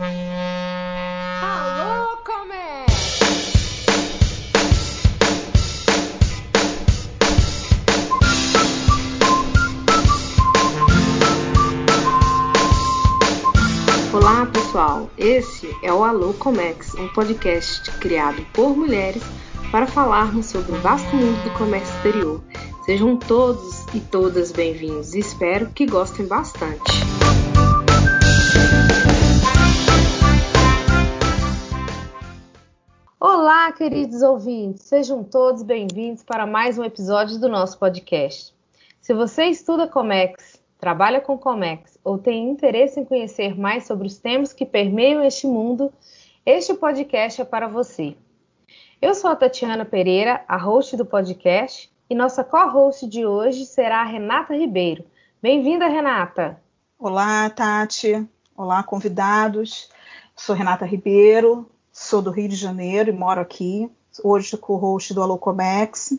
Alô! Olá, pessoal. Esse é o Alô Comex, um podcast criado por mulheres para falarmos sobre o vasto mundo do comércio exterior. Sejam todos e todas bem-vindos espero que gostem bastante. Olá, queridos ouvintes, sejam todos bem-vindos para mais um episódio do nosso podcast. Se você estuda Comex, trabalha com Comex ou tem interesse em conhecer mais sobre os temas que permeiam este mundo, este podcast é para você. Eu sou a Tatiana Pereira, a host do podcast, e nossa co-host de hoje será a Renata Ribeiro. Bem-vinda, Renata! Olá, Tati. Olá, convidados. Sou Renata Ribeiro, sou do Rio de Janeiro e moro aqui. Hoje co-host do Alô Comex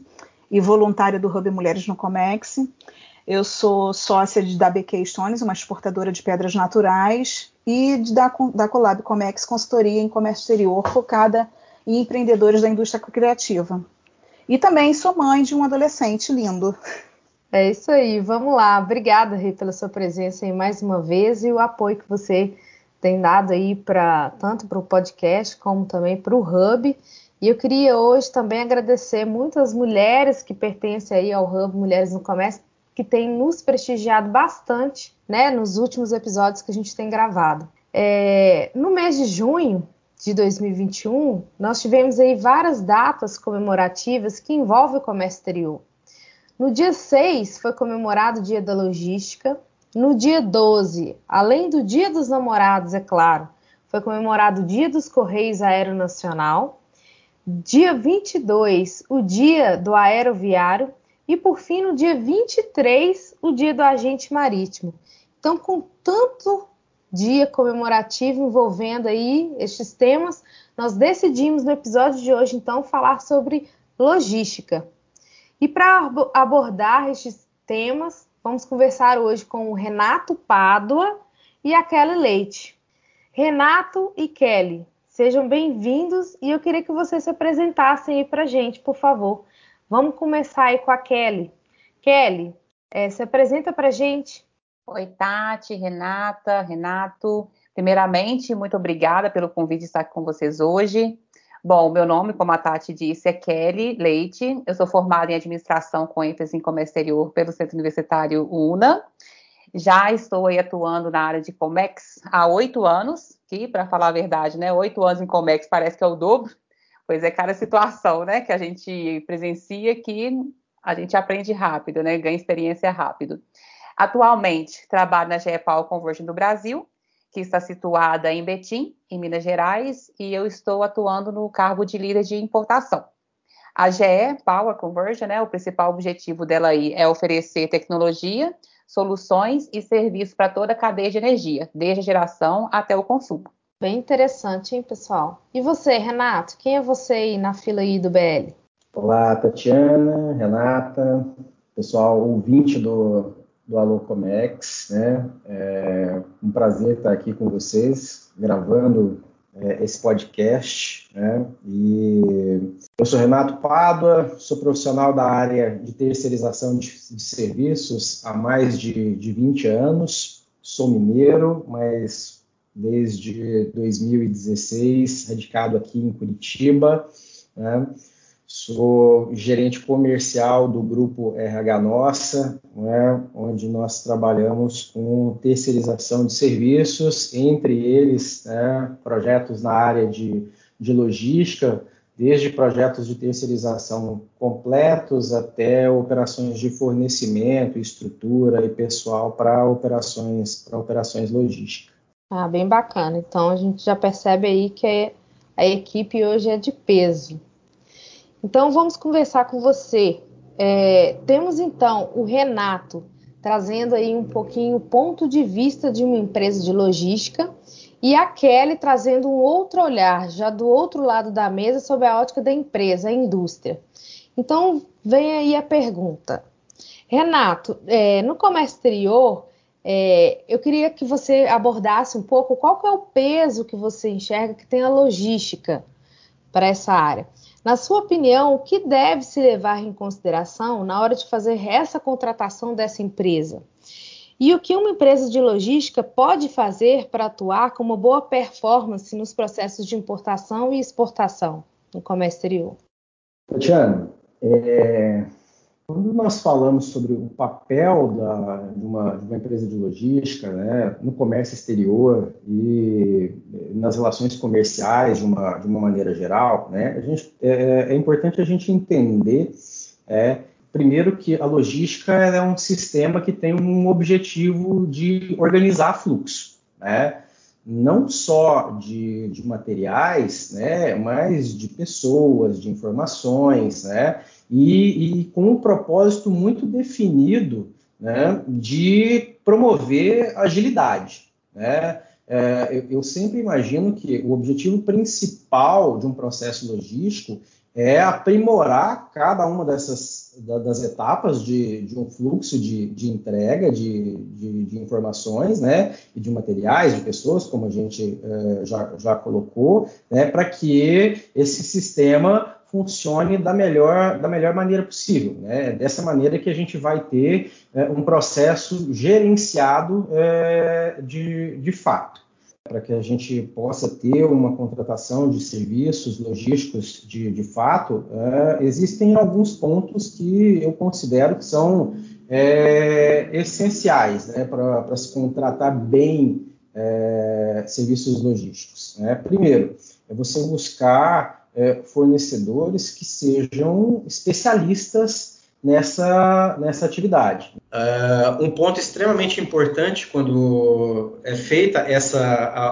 e voluntária do Hub Mulheres no Comex. Eu sou sócia de, da BK Stones, uma exportadora de pedras naturais, e de, da, da Colab Comex Consultoria em Comércio Exterior, focada e empreendedores da indústria criativa. E também sou mãe de um adolescente lindo. É isso aí, vamos lá. Obrigada, Rê, pela sua presença aí mais uma vez e o apoio que você tem dado aí para tanto para o podcast como também para o Hub. E eu queria hoje também agradecer muitas mulheres que pertencem aí ao Hub Mulheres no Comércio, que têm nos prestigiado bastante, né, nos últimos episódios que a gente tem gravado. É, no mês de junho, de 2021, nós tivemos aí várias datas comemorativas que envolvem o comércio exterior. No dia 6 foi comemorado o Dia da Logística. No dia 12, além do Dia dos Namorados, é claro, foi comemorado o Dia dos Correios Aeronacional. Dia 22, o Dia do Aeroviário. E por fim, no dia 23, o Dia do Agente Marítimo. Então, com tanto dia comemorativo envolvendo aí estes temas, nós decidimos no episódio de hoje então falar sobre logística. E para abordar estes temas, vamos conversar hoje com o Renato Pádua e a Kelly Leite. Renato e Kelly, sejam bem-vindos e eu queria que vocês se apresentassem aí para gente, por favor. Vamos começar aí com a Kelly. Kelly, é, se apresenta para gente. Oi, Tati, Renata, Renato. Primeiramente, muito obrigada pelo convite de estar com vocês hoje. Bom, meu nome, como a Tati disse, é Kelly Leite. Eu sou formada em administração com ênfase em comércio exterior pelo Centro Universitário UNA. Já estou aí atuando na área de Comex há oito anos, que, para falar a verdade, né, oito anos em Comex parece que é o dobro, pois é cada situação, né, que a gente presencia que a gente aprende rápido, né, ganha experiência rápido. Atualmente, trabalho na GE Power Conversion do Brasil, que está situada em Betim, em Minas Gerais, e eu estou atuando no cargo de líder de importação. A GE Power Conversion, né, o principal objetivo dela aí é oferecer tecnologia, soluções e serviços para toda a cadeia de energia, desde a geração até o consumo. Bem interessante, hein, pessoal? E você, Renato? Quem é você aí na fila aí do BL? Olá, Tatiana, Renata, pessoal ouvinte do, do Alô Comex, né? É um prazer estar aqui com vocês, gravando é, esse podcast, né? E eu sou Renato Pádua, sou profissional da área de terceirização de, de serviços há mais de, de 20 anos, sou mineiro, mas desde 2016 radicado aqui em Curitiba, né? Sou gerente comercial do grupo RH Nossa, né, onde nós trabalhamos com terceirização de serviços, entre eles né, projetos na área de, de logística, desde projetos de terceirização completos até operações de fornecimento, estrutura e pessoal para operações, para operações logísticas. Ah, bem bacana. Então a gente já percebe aí que a equipe hoje é de peso. Então vamos conversar com você. É, temos então o Renato trazendo aí um pouquinho o ponto de vista de uma empresa de logística e a Kelly trazendo um outro olhar, já do outro lado da mesa, sobre a ótica da empresa, a indústria. Então vem aí a pergunta. Renato, é, no comércio exterior é, eu queria que você abordasse um pouco qual é o peso que você enxerga que tem a logística para essa área. Na sua opinião, o que deve se levar em consideração na hora de fazer essa contratação dessa empresa? E o que uma empresa de logística pode fazer para atuar com uma boa performance nos processos de importação e exportação no comércio exterior? Tiana, é, quando nós falamos sobre o papel da, de, uma, de, uma, empresa de logística né, no comércio exterior e nas relações comerciais de uma, de uma maneira geral, né, gente, é, é, importante a gente entender, é, primeiro, que a logística é um sistema que tem um objetivo de organizar fluxo. Né? não só de, de, materiais, né, mas de pessoas, de informações, né, e, e com um propósito muito definido né, de promover agilidade. Né? É, eu, eu, sempre imagino que o objetivo principal de um processo logístico é aprimorar cada uma dessas da, das etapas de, de, um fluxo de, de entrega de, de, informações, né, e de materiais, de pessoas, como a gente é, já, já colocou, né, para que esse sistema funcione da melhor, da melhor maneira possível. Né? Dessa maneira que a gente vai ter é, um processo gerenciado é, de, de fato, para que a gente possa ter uma contratação de serviços logísticos de, de fato, é, existem alguns pontos que eu considero que são é, essenciais né, para se contratar bem é, serviços logísticos. Né? Primeiro, é você buscar é, fornecedores que sejam especialistas nessa, nessa atividade. Uh, um ponto extremamente importante quando é feita essa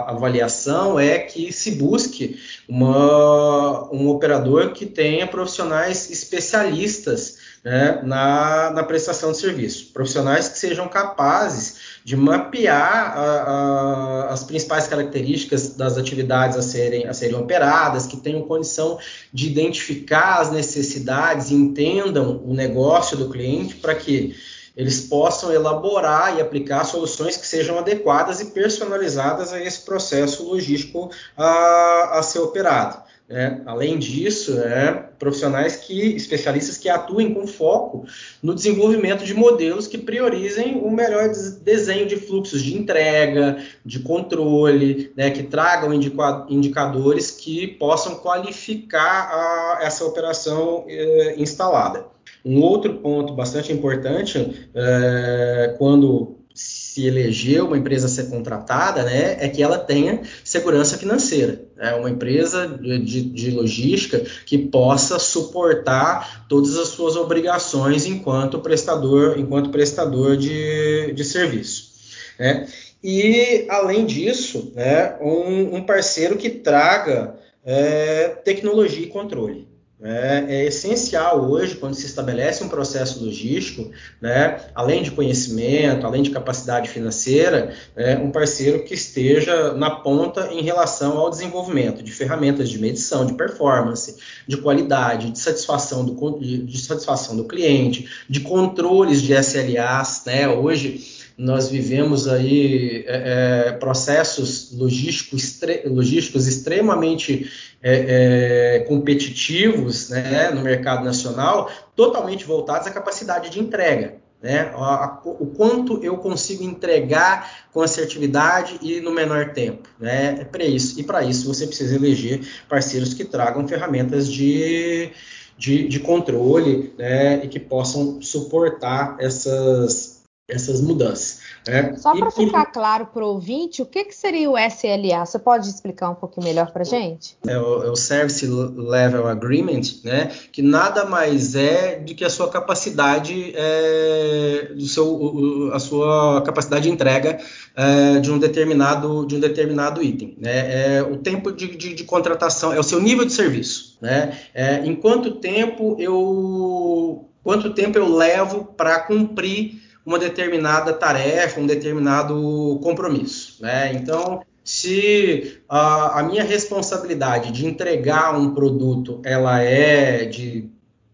avaliação é que se busque uma, um operador que tenha profissionais especialistas né, na, na prestação de serviço, profissionais que sejam capazes de mapear a, a, as principais características das atividades a serem, a serem operadas, que tenham condição de identificar as necessidades, entendam o negócio do cliente para que eles possam elaborar e aplicar soluções que sejam adequadas e personalizadas a esse processo logístico a, a ser operado. Né? Além disso, né, profissionais que, especialistas que atuem com foco no desenvolvimento de modelos que priorizem o melhor desenho de fluxos de entrega, de controle, né, que tragam indicadores que possam qualificar a, essa operação eh, instalada. Um outro ponto bastante importante, é, quando se eleger uma empresa ser contratada, né, é que ela tenha segurança financeira. É uma empresa de, de, logística que possa suportar todas as suas obrigações enquanto prestador, enquanto prestador de, de serviço. Né? E, além disso, né, um, um parceiro que traga é, tecnologia e controle. É, é, essencial hoje, quando se estabelece um processo logístico, né, além de conhecimento, além de capacidade financeira, é, um parceiro que esteja na ponta em relação ao desenvolvimento de ferramentas de medição, de performance, de qualidade, de satisfação do, de satisfação do cliente, de controles de SLAs. Né, hoje, nós vivemos aí é, é, processos logísticos, logísticos extremamente é, é, competitivos né, no mercado nacional, totalmente voltados à capacidade de entrega. Né, a, a, o quanto eu consigo entregar com assertividade e no menor tempo. Né, é para isso. E para isso você precisa eleger parceiros que tragam ferramentas de, de, de controle né, e que possam suportar essas essas mudanças. Né? Só para ficar claro para o ouvinte, o que, que seria o SLA? Você pode explicar um pouquinho melhor para a gente? É o, é o, Service Level Agreement, né? que nada mais é do que a sua capacidade, é, do seu, a sua capacidade de entrega é, de, um determinado, de um determinado item. Né? É o tempo de, de, de contratação, é o seu nível de serviço. Né? É, em quanto tempo eu, quanto tempo eu levo para cumprir uma determinada tarefa, um determinado compromisso. Né? Então, se a, a, minha responsabilidade de entregar um produto ela é de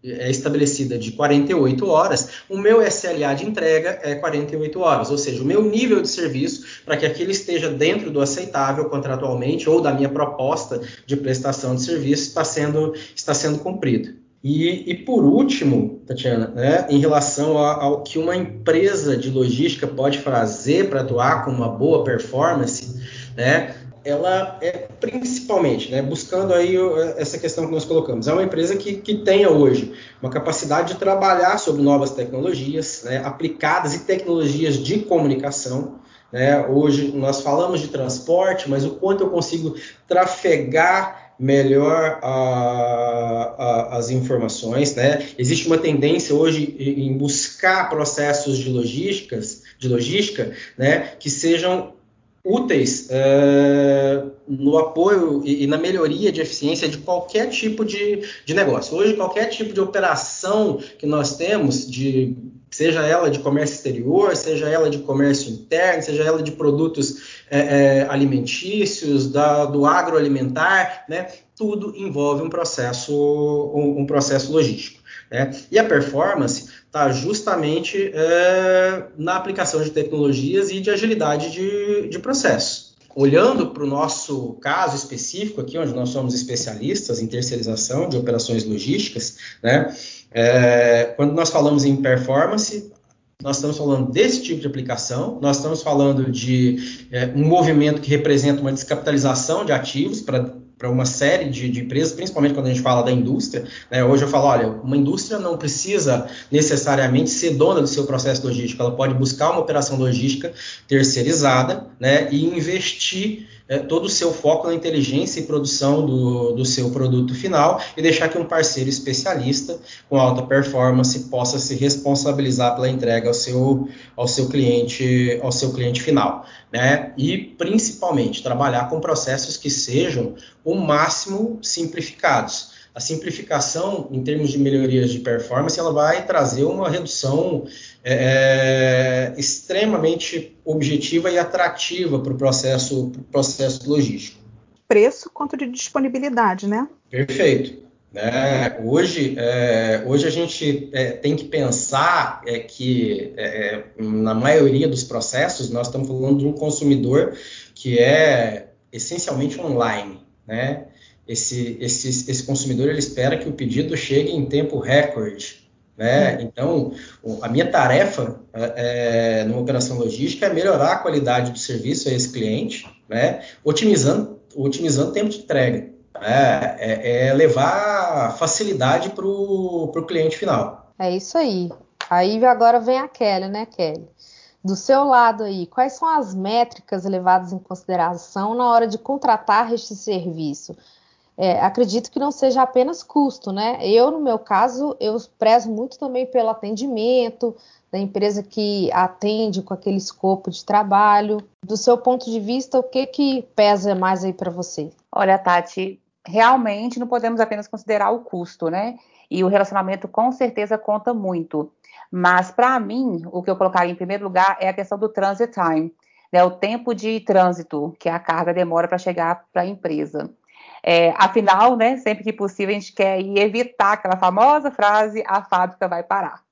é estabelecida de 48 horas, o meu SLA de entrega é 48 horas, ou seja, o meu nível de serviço para que aquilo esteja dentro do aceitável contratualmente ou da minha proposta de prestação de serviço está sendo, está sendo cumprido. E, e, por último, Tatiana, né, em relação ao que uma empresa de logística pode fazer para atuar com uma boa performance, né, ela é principalmente, né, buscando aí essa questão que nós colocamos, é uma empresa que, que tenha hoje uma capacidade de trabalhar sobre novas tecnologias, né, aplicadas e tecnologias de comunicação. Né, hoje nós falamos de transporte, mas o quanto eu consigo trafegar melhor a, a, as informações, né? Existe uma tendência hoje em buscar processos de logísticas, de logística, né, que sejam úteis é, no apoio e, e, na melhoria de eficiência de qualquer tipo de, de negócio. Hoje, qualquer tipo de operação que nós temos, de, seja ela de comércio exterior, seja ela de comércio interno, seja ela de produtos é, é, alimentícios, da, do agroalimentar, né, tudo envolve um processo, um, um processo logístico. Né? E a performance está justamente é, na aplicação de tecnologias e de agilidade de, de processo. Olhando para o nosso caso específico aqui, onde nós somos especialistas em terceirização de operações logísticas, né? É, quando nós falamos em performance, nós estamos falando desse tipo de aplicação, nós estamos falando de é, um movimento que representa uma descapitalização de ativos para para uma série de, de, empresas, principalmente quando a gente fala da indústria. Né? Hoje eu falo, olha, uma indústria não precisa necessariamente ser dona do seu processo logístico, ela pode buscar uma operação logística terceirizada né? e investir é, todo o seu foco na inteligência e produção do, do seu produto final e deixar que um parceiro especialista com alta performance possa se responsabilizar pela entrega ao seu, ao seu cliente ao seu cliente final, né? E principalmente trabalhar com processos que sejam o máximo simplificados a simplificação em termos de melhorias de performance ela vai trazer uma redução é, é extremamente objetiva e atrativa para o processo, processo logístico. Preço quanto de disponibilidade, né? Perfeito. É, hoje, é, hoje a gente é, tem que pensar é, que é, na maioria dos processos nós estamos falando de um consumidor que é essencialmente online, né? Esse, esse, esse consumidor ele espera que o pedido chegue em tempo recorde. Né? Então, a minha tarefa é, é, numa operação logística é melhorar a qualidade do serviço a esse cliente, né? otimizando, otimizando o tempo de entrega. Né? É, é levar facilidade para o cliente final. É isso aí. Aí agora vem a Kelly, né, Kelly? Do seu lado aí, quais são as métricas levadas em consideração na hora de contratar este serviço? É, acredito que não seja apenas custo, né? Eu, no meu caso, eu prezo muito também pelo atendimento da empresa que atende com aquele escopo de trabalho. Do seu ponto de vista, o que que pesa mais aí para você? Olha, Tati, realmente não podemos apenas considerar o custo, né? E o relacionamento com certeza conta muito. Mas para mim, o que eu colocaria em primeiro lugar é a questão do transit time, né? O tempo de trânsito que a carga demora para chegar para a empresa. É, afinal, né, sempre que possível, a gente quer evitar aquela famosa frase: a fábrica vai parar.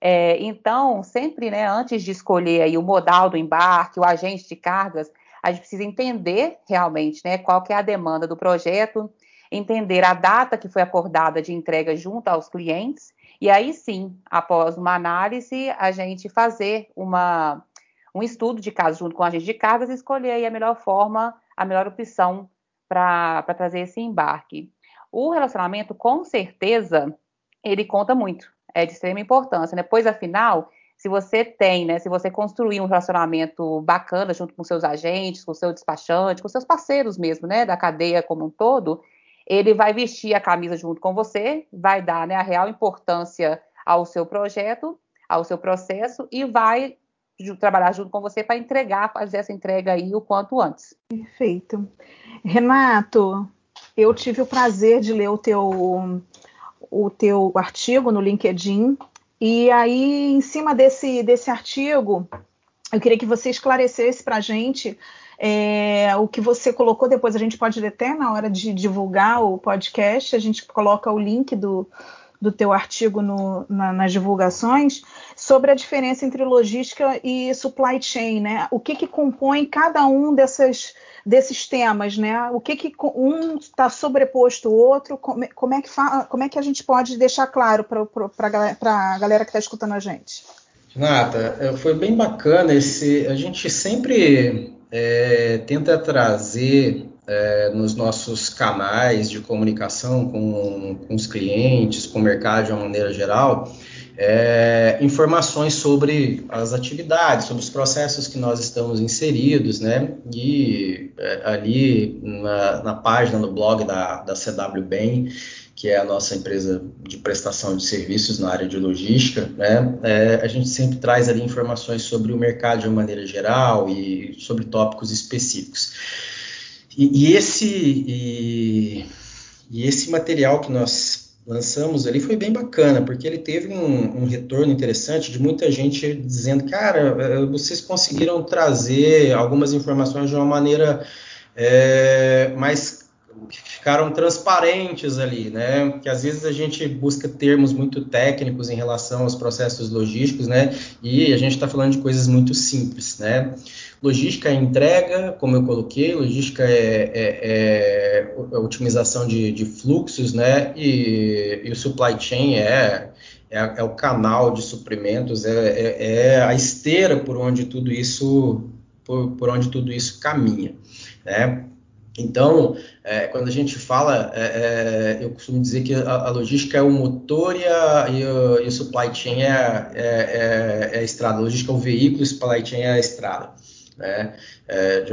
É, então, sempre, né, antes de escolher aí o modal do embarque, o agente de cargas, a gente precisa entender realmente né, qual que é a demanda do projeto, entender a data que foi acordada de entrega junto aos clientes, e aí sim, após uma análise, a gente fazer uma, um estudo de caso junto com o agente de cargas e escolher a melhor forma, a melhor opção para trazer esse embarque. O relacionamento, com certeza, ele conta muito, é de extrema importância, né? Pois, afinal, se você tem, né, se você construir um relacionamento bacana junto com seus agentes, com seu despachante, com seus parceiros mesmo, né, da cadeia como um todo, ele vai vestir a camisa junto com você, vai dar, né, a real importância ao seu projeto, ao seu processo e vai trabalhar junto com você para entregar, fazer essa entrega aí o quanto antes. Perfeito. Renato, eu tive o prazer de ler o teu, o teu artigo no LinkedIn, e aí, em cima desse, desse artigo, eu queria que você esclarecesse para a gente é, o que você colocou, depois a gente pode até na hora de divulgar o podcast, a gente coloca o link do, do teu artigo no, na, nas divulgações sobre a diferença entre logística e supply chain, né? O que, que compõe cada um dessas, desses temas, né? O que, que um está sobreposto ao outro? Como, como, é que fa, como é que a gente pode deixar claro para a galera que está escutando a gente? Renata, é, foi bem bacana esse. A gente sempre é, tenta trazer é, nos nossos canais de comunicação com, com, os clientes, com o mercado de uma maneira geral, é, informações sobre as atividades, sobre os processos que nós estamos inseridos, né? E é, ali na, na, página, no blog da, da CW Bem, que é a nossa empresa de prestação de serviços na área de logística, né? É, a gente sempre traz ali informações sobre o mercado de uma maneira geral e sobre tópicos específicos. E, e esse, e, e, esse material que nós lançamos ali foi bem bacana, porque ele teve um, um retorno interessante de muita gente dizendo, cara, eh, vocês conseguiram trazer algumas informações de uma maneira é, mais ficaram transparentes ali, né? Que às vezes a gente busca termos muito técnicos em relação aos processos logísticos, né? E a gente está falando de coisas muito simples, né? Logística é entrega, como eu coloquei, logística é, é, é a otimização de, de, fluxos, né? E, e o supply chain é, é, é, o canal de suprimentos, é, é, é, a esteira por onde tudo isso por, por onde tudo isso caminha, né? Então, é, quando a gente fala, é, é, eu costumo dizer que a, a, logística é o motor e, a, e, o, e o, supply chain é, é, é, a estrada. A logística é o veículo o supply chain é a estrada né? É,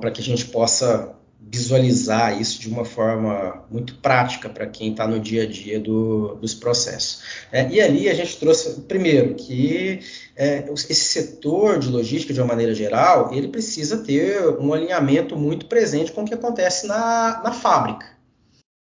para que a gente possa visualizar isso de uma forma muito prática para quem está no dia a dia do, dos processos. É, e ali a gente trouxe, primeiro, que é, esse setor de logística, de uma maneira geral, ele precisa ter um alinhamento muito presente com o que acontece na, na fábrica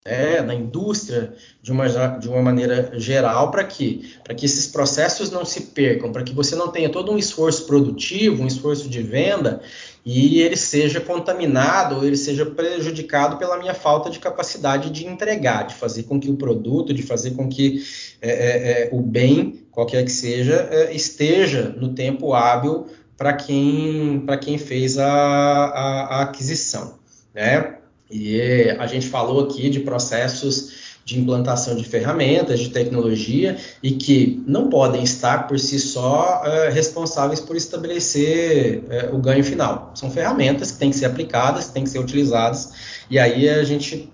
é, na indústria de uma, de uma maneira geral, para que Para que esses processos não se percam, para que você não tenha todo um esforço produtivo, um esforço de venda, e ele seja contaminado, ou ele seja prejudicado pela minha falta de capacidade de entregar, de fazer com que o produto, de fazer com que é, é, é o bem, qualquer que seja, é, esteja no tempo hábil para quem, quem fez a, a, a aquisição. Né? E a gente falou aqui de processos de implantação de ferramentas, de tecnologia, e que não podem estar por si só é, responsáveis por estabelecer é, o ganho final. São ferramentas que têm que ser aplicadas, que têm que ser utilizadas, e aí a gente,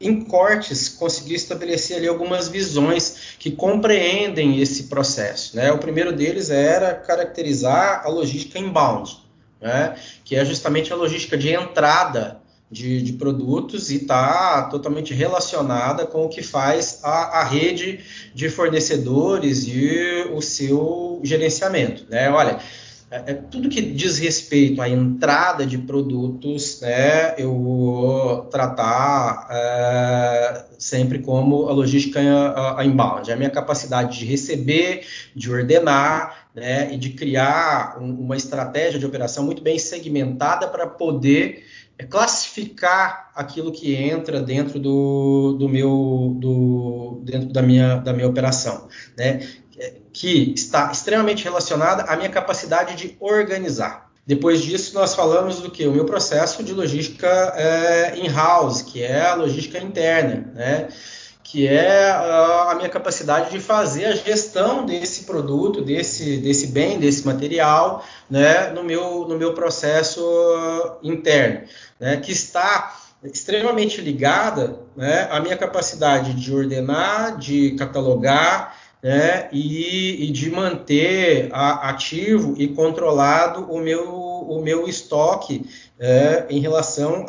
em cortes, conseguiu estabelecer ali algumas visões que compreendem esse processo. Né? O primeiro deles era caracterizar a logística inbound, né? que é justamente a logística de entrada de, de produtos e está totalmente relacionada com o que faz a, a, rede de fornecedores e o seu gerenciamento. Né? Olha, é, é, tudo que diz respeito à entrada de produtos, né, eu vou tratar é, sempre como a logística a, a inbound, a minha capacidade de receber, de ordenar, né, e de criar um, uma estratégia de operação muito bem segmentada para poder é classificar aquilo que entra dentro do, do meu do, dentro da minha, da minha operação, né? que está extremamente relacionada à minha capacidade de organizar. Depois disso, nós falamos do que? O meu processo de logística é, in-house, que é a logística interna, né? Que é a minha capacidade de fazer a gestão desse produto, desse, desse bem, desse material, né, no, meu, no meu processo interno, né, que está extremamente ligada né, à minha capacidade de ordenar, de catalogar né, e, e, de manter a, ativo e controlado o meu, o meu estoque é, em relação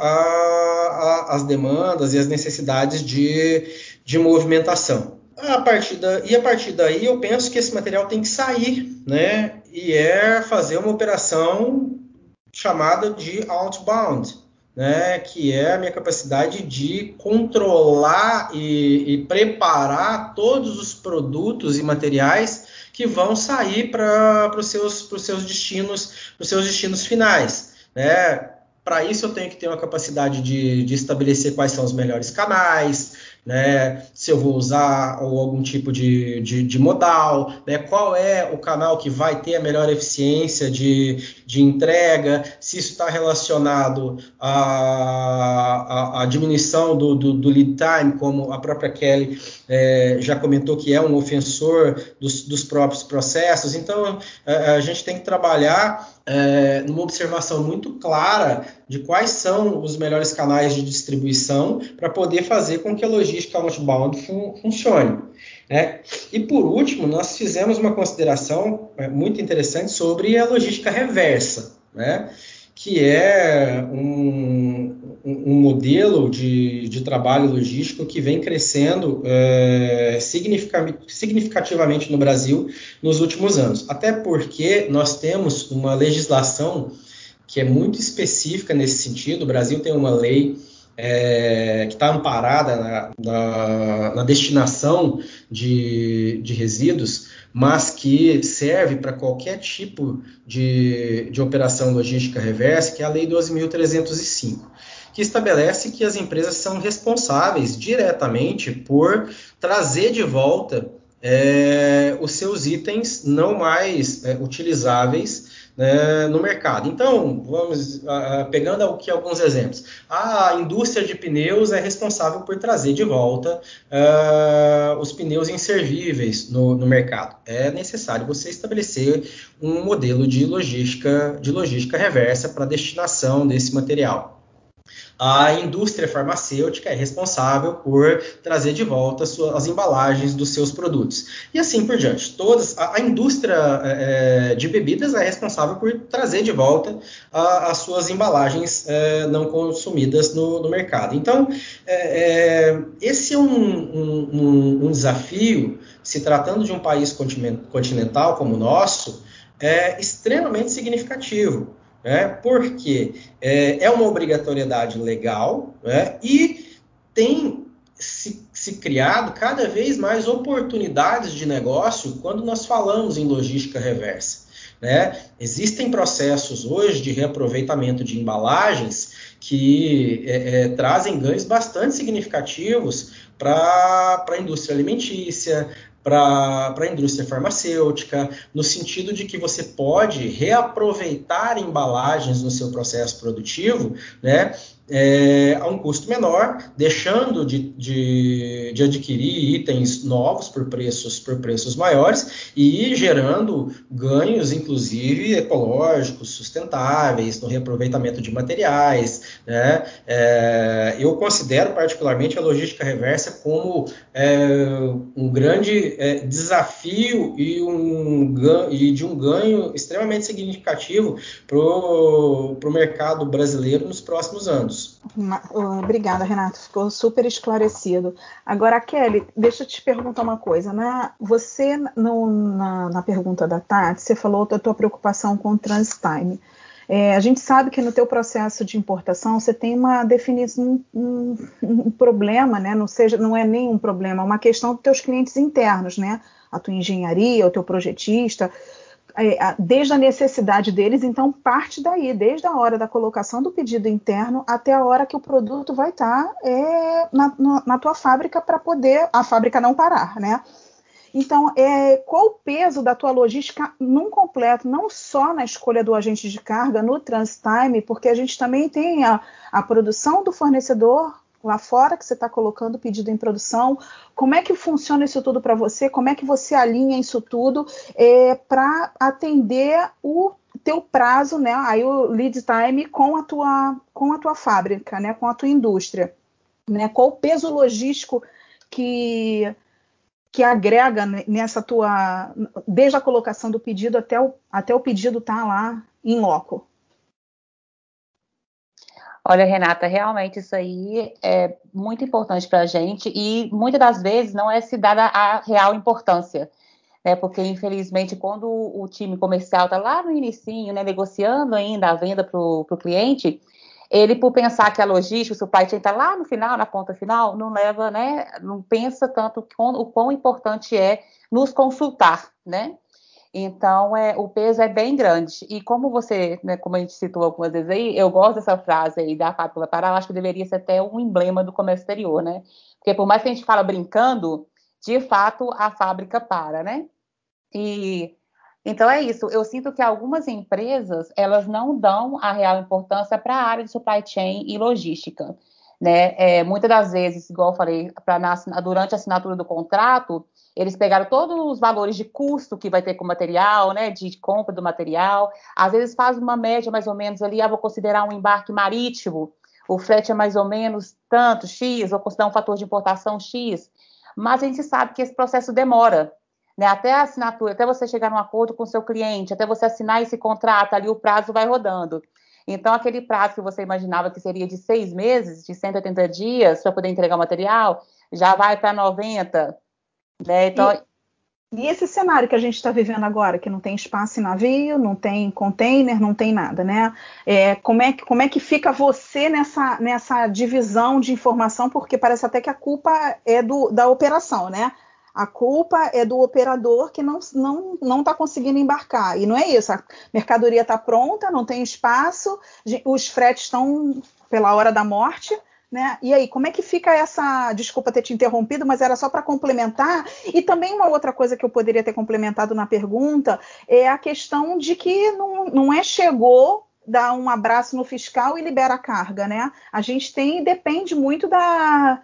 às demandas e às necessidades de de movimentação. A partir da, e a partir daí eu penso que esse material tem que sair, né? E é fazer uma operação chamada de outbound, né? Que é a minha capacidade de controlar e, e preparar todos os produtos e materiais que vão sair para os seus, seus destinos, os seus destinos finais, né? Para isso eu tenho que ter uma capacidade de, de estabelecer quais são os melhores canais, né, se eu vou usar ou algum tipo de, de, de, modal, né, qual é o canal que vai ter a melhor eficiência de, de entrega, se isso está relacionado à, à, à diminuição do, do, do, lead time, como a própria Kelly é, já comentou que é um ofensor dos, dos próprios processos. Então, a, é, a gente tem que trabalhar é, numa observação muito clara de quais são os melhores canais de distribuição para poder fazer com que a outbound fun funcione. Né? E por último, nós fizemos uma consideração é, muito interessante sobre a logística reversa, né? que é um, um modelo de, de, trabalho logístico que vem crescendo é, significativamente no Brasil nos últimos anos. Até porque nós temos uma legislação que é muito específica nesse sentido. O Brasil tem uma lei é, que está amparada na, na, na destinação de, de resíduos mas que serve para qualquer tipo de, de operação logística reversa, que é a Lei 12.305, que estabelece que as empresas são responsáveis diretamente por trazer de volta é, os seus itens não mais é, utilizáveis né, no mercado. Então, vamos pegando aqui alguns exemplos. A indústria de pneus é responsável por trazer de volta uh, os pneus inservíveis no, no, mercado. É necessário você estabelecer um modelo de logística, de logística reversa para a destinação desse material a indústria farmacêutica é responsável por trazer de volta as embalagens dos seus produtos. E assim por diante. Todas, a, a indústria é, de bebidas é responsável por trazer de volta a, as suas embalagens é, não consumidas no, no mercado. Então, é, é esse é um, um, um desafio, se tratando de um país continental como o nosso, é extremamente significativo né? porque é, é uma obrigatoriedade legal né? e tem se, se, criado cada vez mais oportunidades de negócio quando nós falamos em logística reversa. Né? Existem processos hoje de reaproveitamento de embalagens que é, é, trazem ganhos bastante significativos para a indústria alimentícia, para a indústria farmacêutica, no sentido de que você pode reaproveitar embalagens no seu processo produtivo, né, é, a um custo menor, deixando de, de, de, adquirir itens novos por preços, por preços maiores e gerando ganhos, inclusive ecológicos, sustentáveis, no reaproveitamento de materiais. Né? É, eu considero particularmente a logística reversa como é, um grande é, desafio e, um, e de um ganho extremamente significativo para o mercado brasileiro nos próximos anos. Obrigada, Renato. Ficou super esclarecido. Agora, Kelly, deixa eu te perguntar uma coisa. Na, você, no, na, na, pergunta da Tati, você falou da tua preocupação com o transit time. É, a gente sabe que no teu processo de importação você tem uma definição, um, um, problema, né? Não seja, não é nem um problema, é uma questão dos teus clientes internos, né? A tua engenharia, o teu projetista é, desde a necessidade deles, então parte daí, desde a hora da colocação do pedido interno até a hora que o produto vai estar tá, é, na, na, tua fábrica para poder a fábrica não parar, né? Então, é, qual o peso da tua logística num completo, não só na escolha do agente de carga, no transit time, porque a gente também tem a, a produção do fornecedor lá fora que você está colocando o pedido em produção, como é que funciona isso tudo para você, como é que você alinha isso tudo é, para atender o teu prazo, né, aí o lead time com a tua, com a tua fábrica, né, com a tua indústria, né, qual o peso logístico que que agrega nessa tua desde a colocação do pedido até o, até o pedido estar tá lá em loco. Olha, Renata, realmente isso aí é muito importante para a gente e muitas das vezes não é se dada a real importância, né? Porque infelizmente quando o time comercial está lá no início, né, negociando ainda a venda para o cliente, ele por pensar que a logística, o pai está lá no final, na ponta final, não leva, né? Não pensa tanto o quão importante é nos consultar, né? Então, é, o peso é bem grande. E como você, né, como a gente citou algumas vezes aí, eu gosto dessa frase aí da fábrica parar, eu acho que deveria ser até um emblema do comércio exterior, né? Porque por mais que a gente fala brincando, de fato a fábrica para, né? E então é isso. Eu sinto que algumas empresas elas não dão a real importância para a área de supply chain e logística. Né? É, muitas das vezes, igual eu falei, na, durante a assinatura do contrato, eles pegaram todos os valores de custo que vai ter com o material, né, de compra do material. Às vezes faz uma média mais ou menos ali, ah, vou considerar um embarque marítimo, o frete é mais ou menos tanto, X, vou considerar um fator de importação X. Mas a gente sabe que esse processo demora, né? Até a assinatura, até você chegar num acordo com o seu cliente, até você assinar esse contrato, ali o prazo vai rodando. Então, aquele prazo que você imaginava que seria de seis meses, de 180 dias, para poder entregar o material, já vai para 90. Né? Então, e, e, esse cenário que a gente está vivendo agora, que não tem espaço em navio, não tem container, não tem nada, né? É, como, é que, como é que fica você nessa, nessa divisão de informação? Porque parece até que a culpa é do, da operação, né? A culpa é do operador que não está não, não tá conseguindo embarcar. E não é isso. A mercadoria está pronta, não tem espaço, os fretes estão pela hora da morte. Né? E aí, como é que fica essa. Desculpa ter te interrompido, mas era só para complementar. E também uma outra coisa que eu poderia ter complementado na pergunta é a questão de que não, não é chegou, dá um abraço no fiscal e libera a carga, né? A gente tem, depende muito da,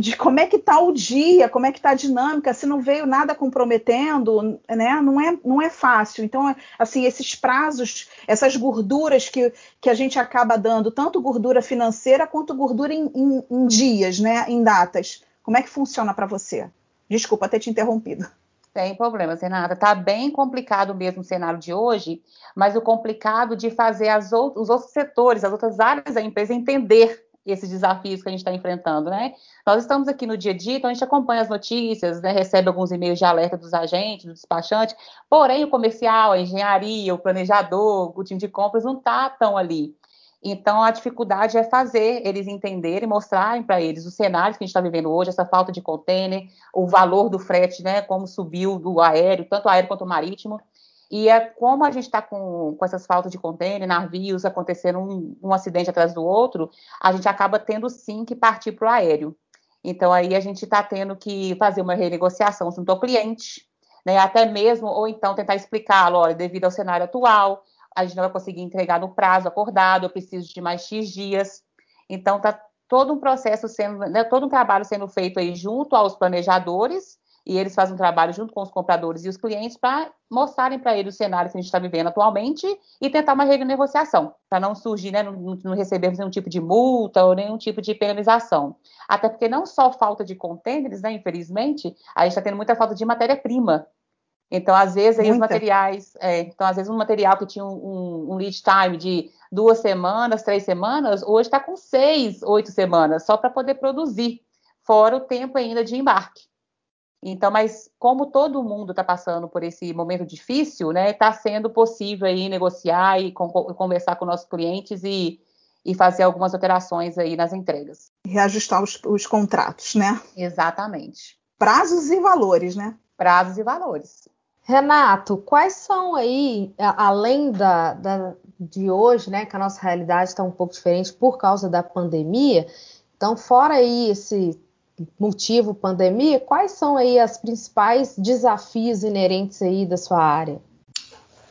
de como é que está o dia, como é que está a dinâmica, se não veio nada comprometendo, né? Não é, não é fácil. Então, assim, esses prazos, essas gorduras que, que a gente acaba dando, tanto gordura financeira quanto gordura em, em, em dias, né? Em datas. Como é que funciona para você? Desculpa ter te interrompido. Tem problemas, Renata. Está bem complicado mesmo o cenário de hoje, mas o complicado de fazer out os outros setores, as outras áreas da empresa entender esses desafios que a gente está enfrentando, né? Nós estamos aqui no dia a dia, então a gente acompanha as notícias, né, recebe alguns e-mails de alerta dos agentes, do despachante, porém o comercial, a engenharia, o planejador, o time de compras não está tão ali. Então a dificuldade é fazer eles entenderem, mostrarem para eles os cenários que a gente está vivendo hoje, essa falta de container, o valor do frete, né, como subiu do aéreo, tanto aéreo quanto marítimo. E é como a gente está com, com essas faltas de contêiner, navios acontecendo um, um, acidente atrás do outro, a gente acaba tendo sim que partir para o aéreo. Então aí a gente está tendo que fazer uma renegociação junto ao cliente, né? Até mesmo, ou então tentar explicá-lo, olha, devido ao cenário atual, a gente não vai conseguir entregar no prazo acordado, eu preciso de mais X dias. Então está todo um processo sendo, né, todo um trabalho sendo feito aí junto aos planejadores e eles fazem um trabalho junto com os compradores e os clientes para mostrarem para eles o cenário que a gente está vivendo atualmente e tentar uma renegociação, para não surgir, né, não, não recebermos nenhum tipo de multa ou nenhum tipo de penalização. Até porque não só falta de contêineres, né, infelizmente, a gente está tendo muita falta de matéria-prima. Então, às vezes, aí os materiais, é, então, às vezes, um material que tinha um, um, lead time de duas semanas, três semanas, hoje está com seis, oito semanas, só para poder produzir, fora o tempo ainda de embarque. Então, mas como todo mundo está passando por esse momento difícil, né, está sendo possível aí negociar e conversar com nossos clientes e, e fazer algumas alterações aí nas entregas. Reajustar os, os contratos, né? Exatamente. Prazos e valores, né? Prazos e valores. Renato, quais são aí, além da, da, de hoje, né, que a nossa realidade está um pouco diferente por causa da pandemia, então, fora aí esse motivo pandemia, quais são aí as principais desafios inerentes aí da sua área?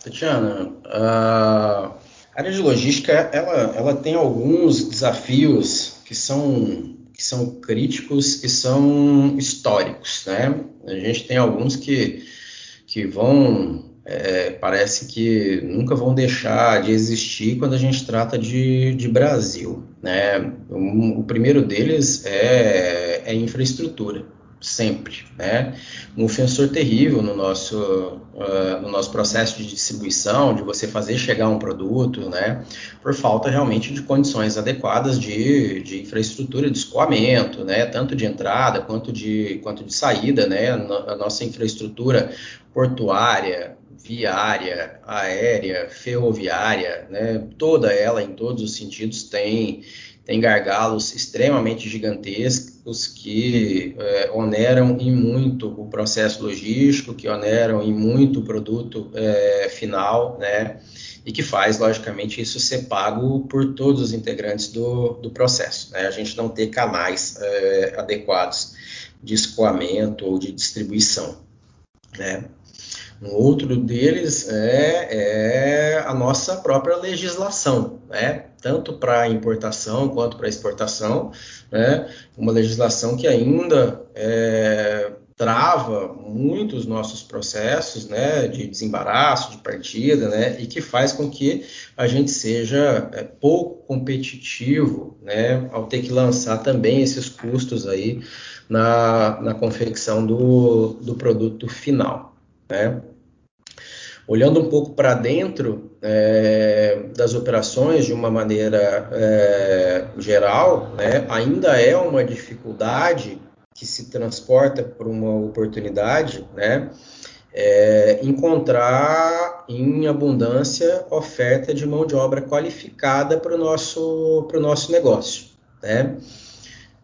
Tatiana, a área de logística ela, ela tem alguns desafios que são que são críticos, que são históricos, né? A gente tem alguns que, que vão é, parece que nunca vão deixar de existir quando a gente trata de, de Brasil. Né? Um, o primeiro deles é, é infraestrutura, sempre. Né? Um ofensor terrível no nosso, uh, no nosso processo de distribuição, de você fazer chegar um produto, né? por falta realmente de condições adequadas de, de infraestrutura de escoamento, né? tanto de entrada quanto de, quanto de saída. Né? A nossa infraestrutura portuária, viária, aérea, ferroviária, né, toda ela, em todos os sentidos, tem, tem gargalos extremamente gigantescos que é, oneram em muito o processo logístico, que oneram em muito o produto é, final, né? E que faz, logicamente, isso ser pago por todos os integrantes do, do processo, né? A gente não ter canais é, adequados de escoamento ou de distribuição, né? Um outro deles é, é, a nossa própria legislação, né? tanto para importação quanto para exportação, né? uma legislação que ainda é, trava muito os nossos processos né? de desembaraço, de partida, né? e que faz com que a gente seja é, pouco competitivo né? ao ter que lançar também esses custos aí na, na confecção do, do produto final. Né? Olhando um pouco para dentro é, das operações de uma maneira é, geral, né, ainda é uma dificuldade que se transporta por uma oportunidade, né, é, encontrar em abundância oferta de mão de obra qualificada para o nosso, nosso negócio. Né?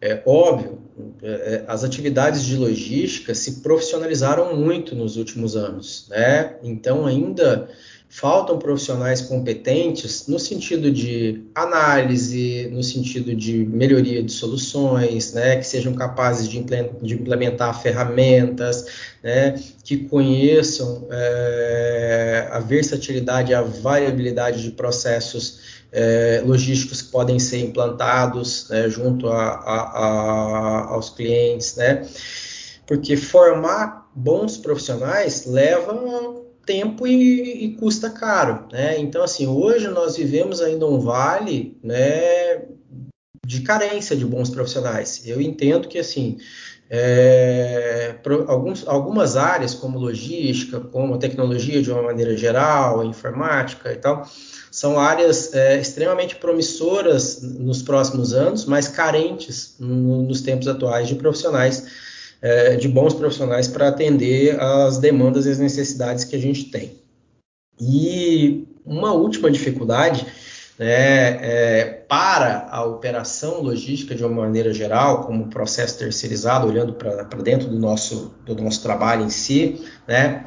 É óbvio, é, é, as atividades de logística se profissionalizaram muito nos últimos anos, né? Então ainda faltam profissionais competentes no sentido de análise, no sentido de melhoria de soluções, né, que sejam capazes de, implementar ferramentas, né, que conheçam é, a versatilidade, a variabilidade de processos é, logísticos que podem ser implantados né, junto a, a, a, aos clientes, né? Porque formar bons profissionais leva tempo e, e, custa caro, né? Então, assim, hoje nós vivemos ainda um vale, né, de carência de bons profissionais. Eu entendo que, assim, é, alguns, algumas áreas, como logística, como tecnologia de uma maneira geral, informática e tal, são áreas é, extremamente promissoras nos próximos anos, mas carentes no, nos tempos atuais de profissionais, é, de bons profissionais para atender às demandas e às necessidades que a gente tem. E uma última dificuldade né, é, para a operação logística de uma maneira geral, como processo terceirizado, olhando para dentro do nosso, do nosso trabalho em si, né,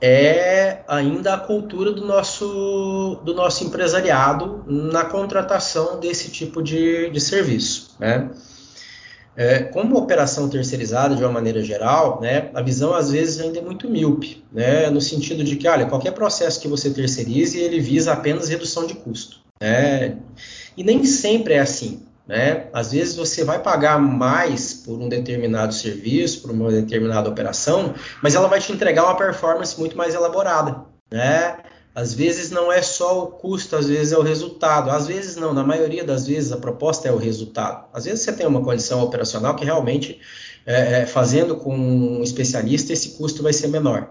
é ainda a cultura do nosso, do nosso empresariado na contratação desse tipo de, de serviço. Né? É, como operação terceirizada de uma maneira geral, né, a visão às vezes ainda é muito míope, né, no sentido de que, olha, qualquer processo que você terceirize, ele visa apenas redução de custo. Né? E nem sempre é assim. Né? Às vezes você vai pagar mais por um determinado serviço, por uma determinada operação, mas ela vai te entregar uma performance muito mais elaborada. Né? Às vezes não é só o custo, às vezes é o resultado. Às vezes não, na maioria das vezes a proposta é o resultado. Às vezes você tem uma condição operacional que realmente, é, é fazendo com um especialista, esse custo vai ser menor.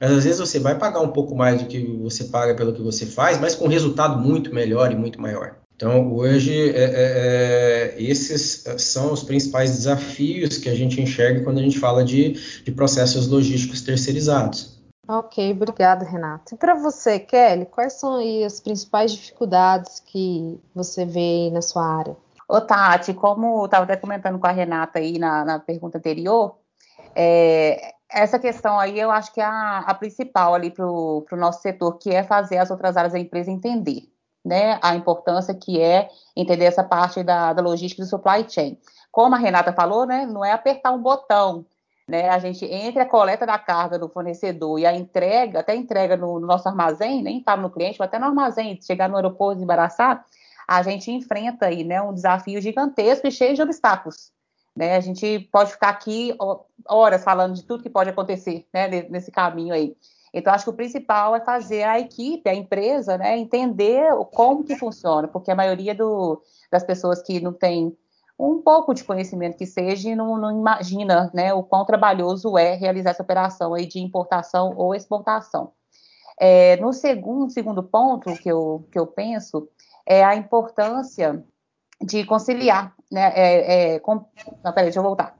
Mas às vezes você vai pagar um pouco mais do que você paga pelo que você faz, mas com resultado muito melhor e muito maior. Então, hoje, é, é, é, esses são os principais desafios que a gente enxerga quando a gente fala de, de processos logísticos terceirizados. Ok, obrigada, Renato. E para você, Kelly, quais são as principais dificuldades que você vê na sua área? Ô, Tati, como eu estava até comentando com a Renata aí na, na pergunta anterior, é, essa questão aí eu acho que é a, a principal ali para o nosso setor, que é fazer as outras áreas da empresa entender né, a importância que é entender essa parte da, da logística do supply chain. Como a Renata falou, né, não é apertar um botão, né, a gente entre a coleta da carga do fornecedor e a entrega, até a entrega no, no nosso armazém, nem para no cliente, mas até no armazém, chegar no aeroporto embaraçado, a gente enfrenta aí, né, um desafio gigantesco e cheio de obstáculos. Né, a gente pode ficar aqui horas falando de tudo que pode acontecer né, nesse caminho aí. Então, acho que o principal é fazer a equipe, a empresa, né, entender como que funciona, porque a maioria do, das pessoas que não tem um pouco de conhecimento que seja, não, não imagina né, o quão trabalhoso é realizar essa operação aí de importação ou exportação. É, no segundo, segundo ponto que eu, que eu penso é a importância de conciliar, né, é, é, com, não, peraí, deixa eu voltar.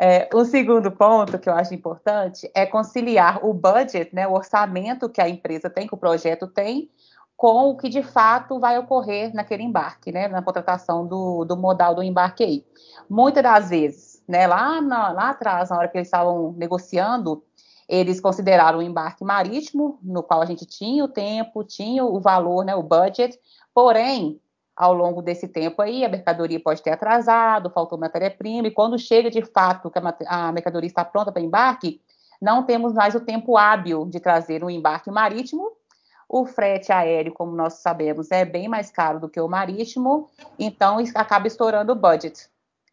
É, o segundo ponto que eu acho importante é conciliar o budget, né, o orçamento que a empresa tem, que o projeto tem, com o que de fato vai ocorrer naquele embarque, né, na contratação do, do modal do embarque aí. Muitas das vezes, né, lá, na, lá atrás, na hora que eles estavam negociando, eles consideraram o embarque marítimo, no qual a gente tinha o tempo, tinha o valor, né, o budget, porém, ao longo desse tempo aí, a mercadoria pode ter atrasado, faltou matéria-prima, e quando chega de fato que a, mercadoria está pronta para embarque, não temos mais o tempo hábil de trazer um embarque marítimo o frete aéreo, como nós sabemos, é bem mais caro do que o marítimo, então acaba estourando o budget.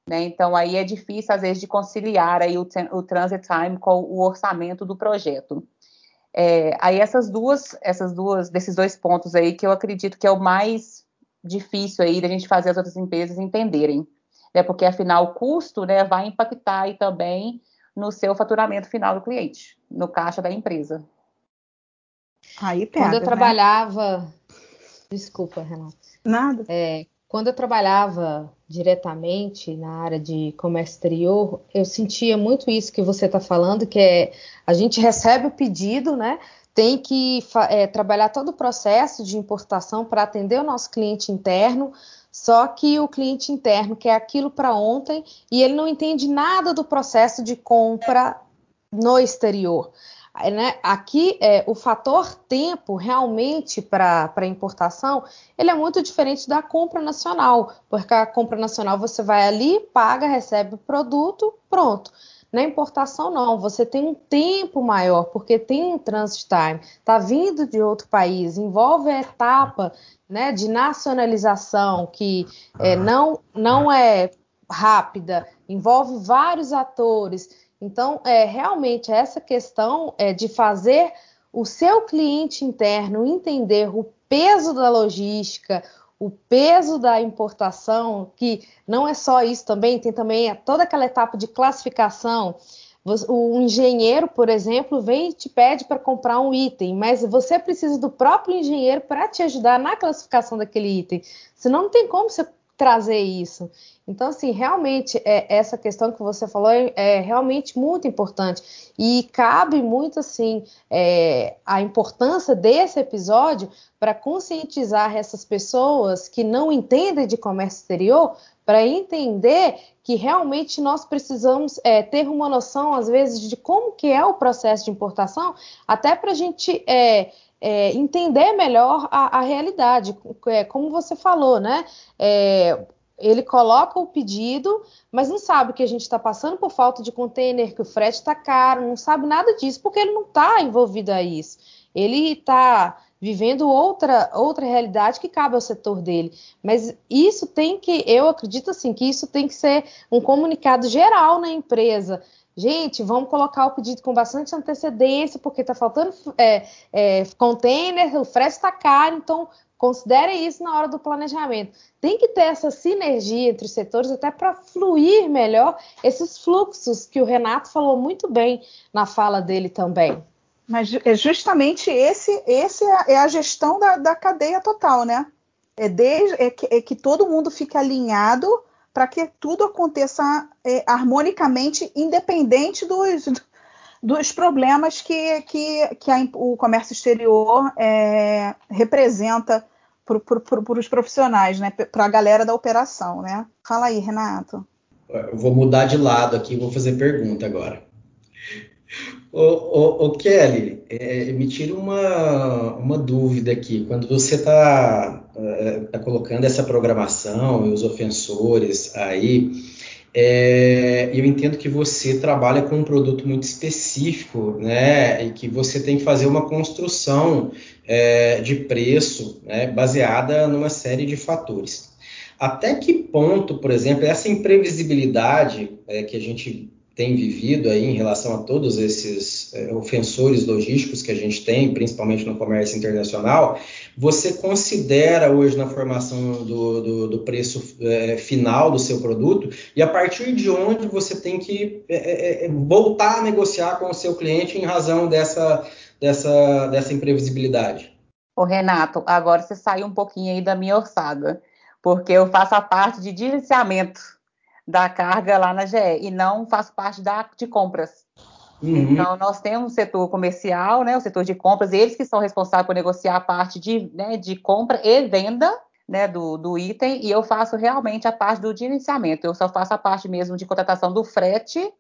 Né? Então aí é difícil às vezes de conciliar aí o, o transit time com o orçamento do projeto. É, aí essas duas, essas duas, desses dois pontos aí que eu acredito que é o mais difícil aí da gente fazer as outras empresas entenderem, né? Porque afinal o custo, né, vai impactar aí também no seu faturamento final do cliente, no caixa da empresa. Aí pega, quando eu né? trabalhava. Desculpa, Renata. Nada. É, quando eu trabalhava diretamente na área de comércio exterior, eu sentia muito isso que você está falando, que é a gente recebe o pedido, né? Tem que é, trabalhar todo o processo de importação para atender o nosso cliente interno, só que o cliente interno quer aquilo para ontem e ele não entende nada do processo de compra no exterior. Né? Aqui, é, o fator tempo realmente para importação, ele é muito diferente da compra nacional, porque a compra nacional você vai ali, paga, recebe o produto, pronto. Na importação, não, você tem um tempo maior, porque tem um transit time, está vindo de outro país, envolve a etapa né, de nacionalização, que é, não, não é rápida, envolve vários atores. Então, é, realmente, essa questão é, de fazer o seu cliente interno entender o peso da logística, o peso da importação, que não é só isso também, tem também toda aquela etapa de classificação. O engenheiro, por exemplo, vem e te pede para comprar um item, mas você precisa do próprio engenheiro para te ajudar na classificação daquele item. Senão não tem como você trazer isso. Então, assim, realmente, é, essa questão que você falou é, é realmente muito importante. E cabe muito, assim, é, a importância desse episódio para conscientizar essas pessoas que não entendem de comércio exterior, para entender que realmente nós precisamos é, ter uma noção, às vezes, de como que é o processo de importação, até para a gente é, é, entender melhor a, a realidade, é, como você falou, né? É, ele coloca o pedido, mas não sabe que a gente está passando por falta de container, que o frete está caro, não sabe nada disso, porque ele não está envolvido a isso. Ele está vivendo outra outra realidade que cabe ao setor dele. Mas isso tem que, eu acredito assim, que isso tem que ser um comunicado geral na empresa. Gente, vamos colocar o pedido com bastante antecedência, porque está faltando é, é, container, o frete está caro, então Considere isso na hora do planejamento. Tem que ter essa sinergia entre os setores até para fluir melhor esses fluxos que o Renato falou muito bem na fala dele também. Mas é justamente esse, esse é, é a gestão da, da cadeia total, né? É, desde, é, que, é que todo mundo fique alinhado para que tudo aconteça é, harmonicamente, independente dos, dos problemas que, que, que a, o comércio exterior é, representa para os profissionais, né? Para a galera da operação, né? Fala aí, Renato. Eu vou mudar de lado aqui, vou fazer pergunta agora. Ô, ô, ô Kelly, é, me tira uma, uma dúvida aqui. Quando você está é, tá colocando essa programação e os ofensores aí, é, eu entendo que você trabalha com um produto muito específico, né? E que você tem que fazer uma construção é, de preço né, baseada numa série de fatores. Até que ponto, por exemplo, essa imprevisibilidade é, que a gente tem vivido aí em relação a todos esses é, ofensores logísticos que a gente tem, principalmente no comércio internacional, você considera hoje na formação do, do, do preço é, final do seu produto e a partir de onde você tem que é, é, é, voltar a negociar com o seu cliente em razão dessa, dessa, dessa imprevisibilidade? Ô Renato, agora você saiu um pouquinho aí da minha orçada, porque eu faço a parte de gerenciamento da carga lá na GE e não faço parte da de compras. Uhum. Então, nós temos o setor comercial, né, o setor de compras, eles que são responsáveis por negociar a parte de, né, de compra e venda né, do, do item, e eu faço realmente a parte do gerenciamento. Eu só faço a parte mesmo de contratação do frete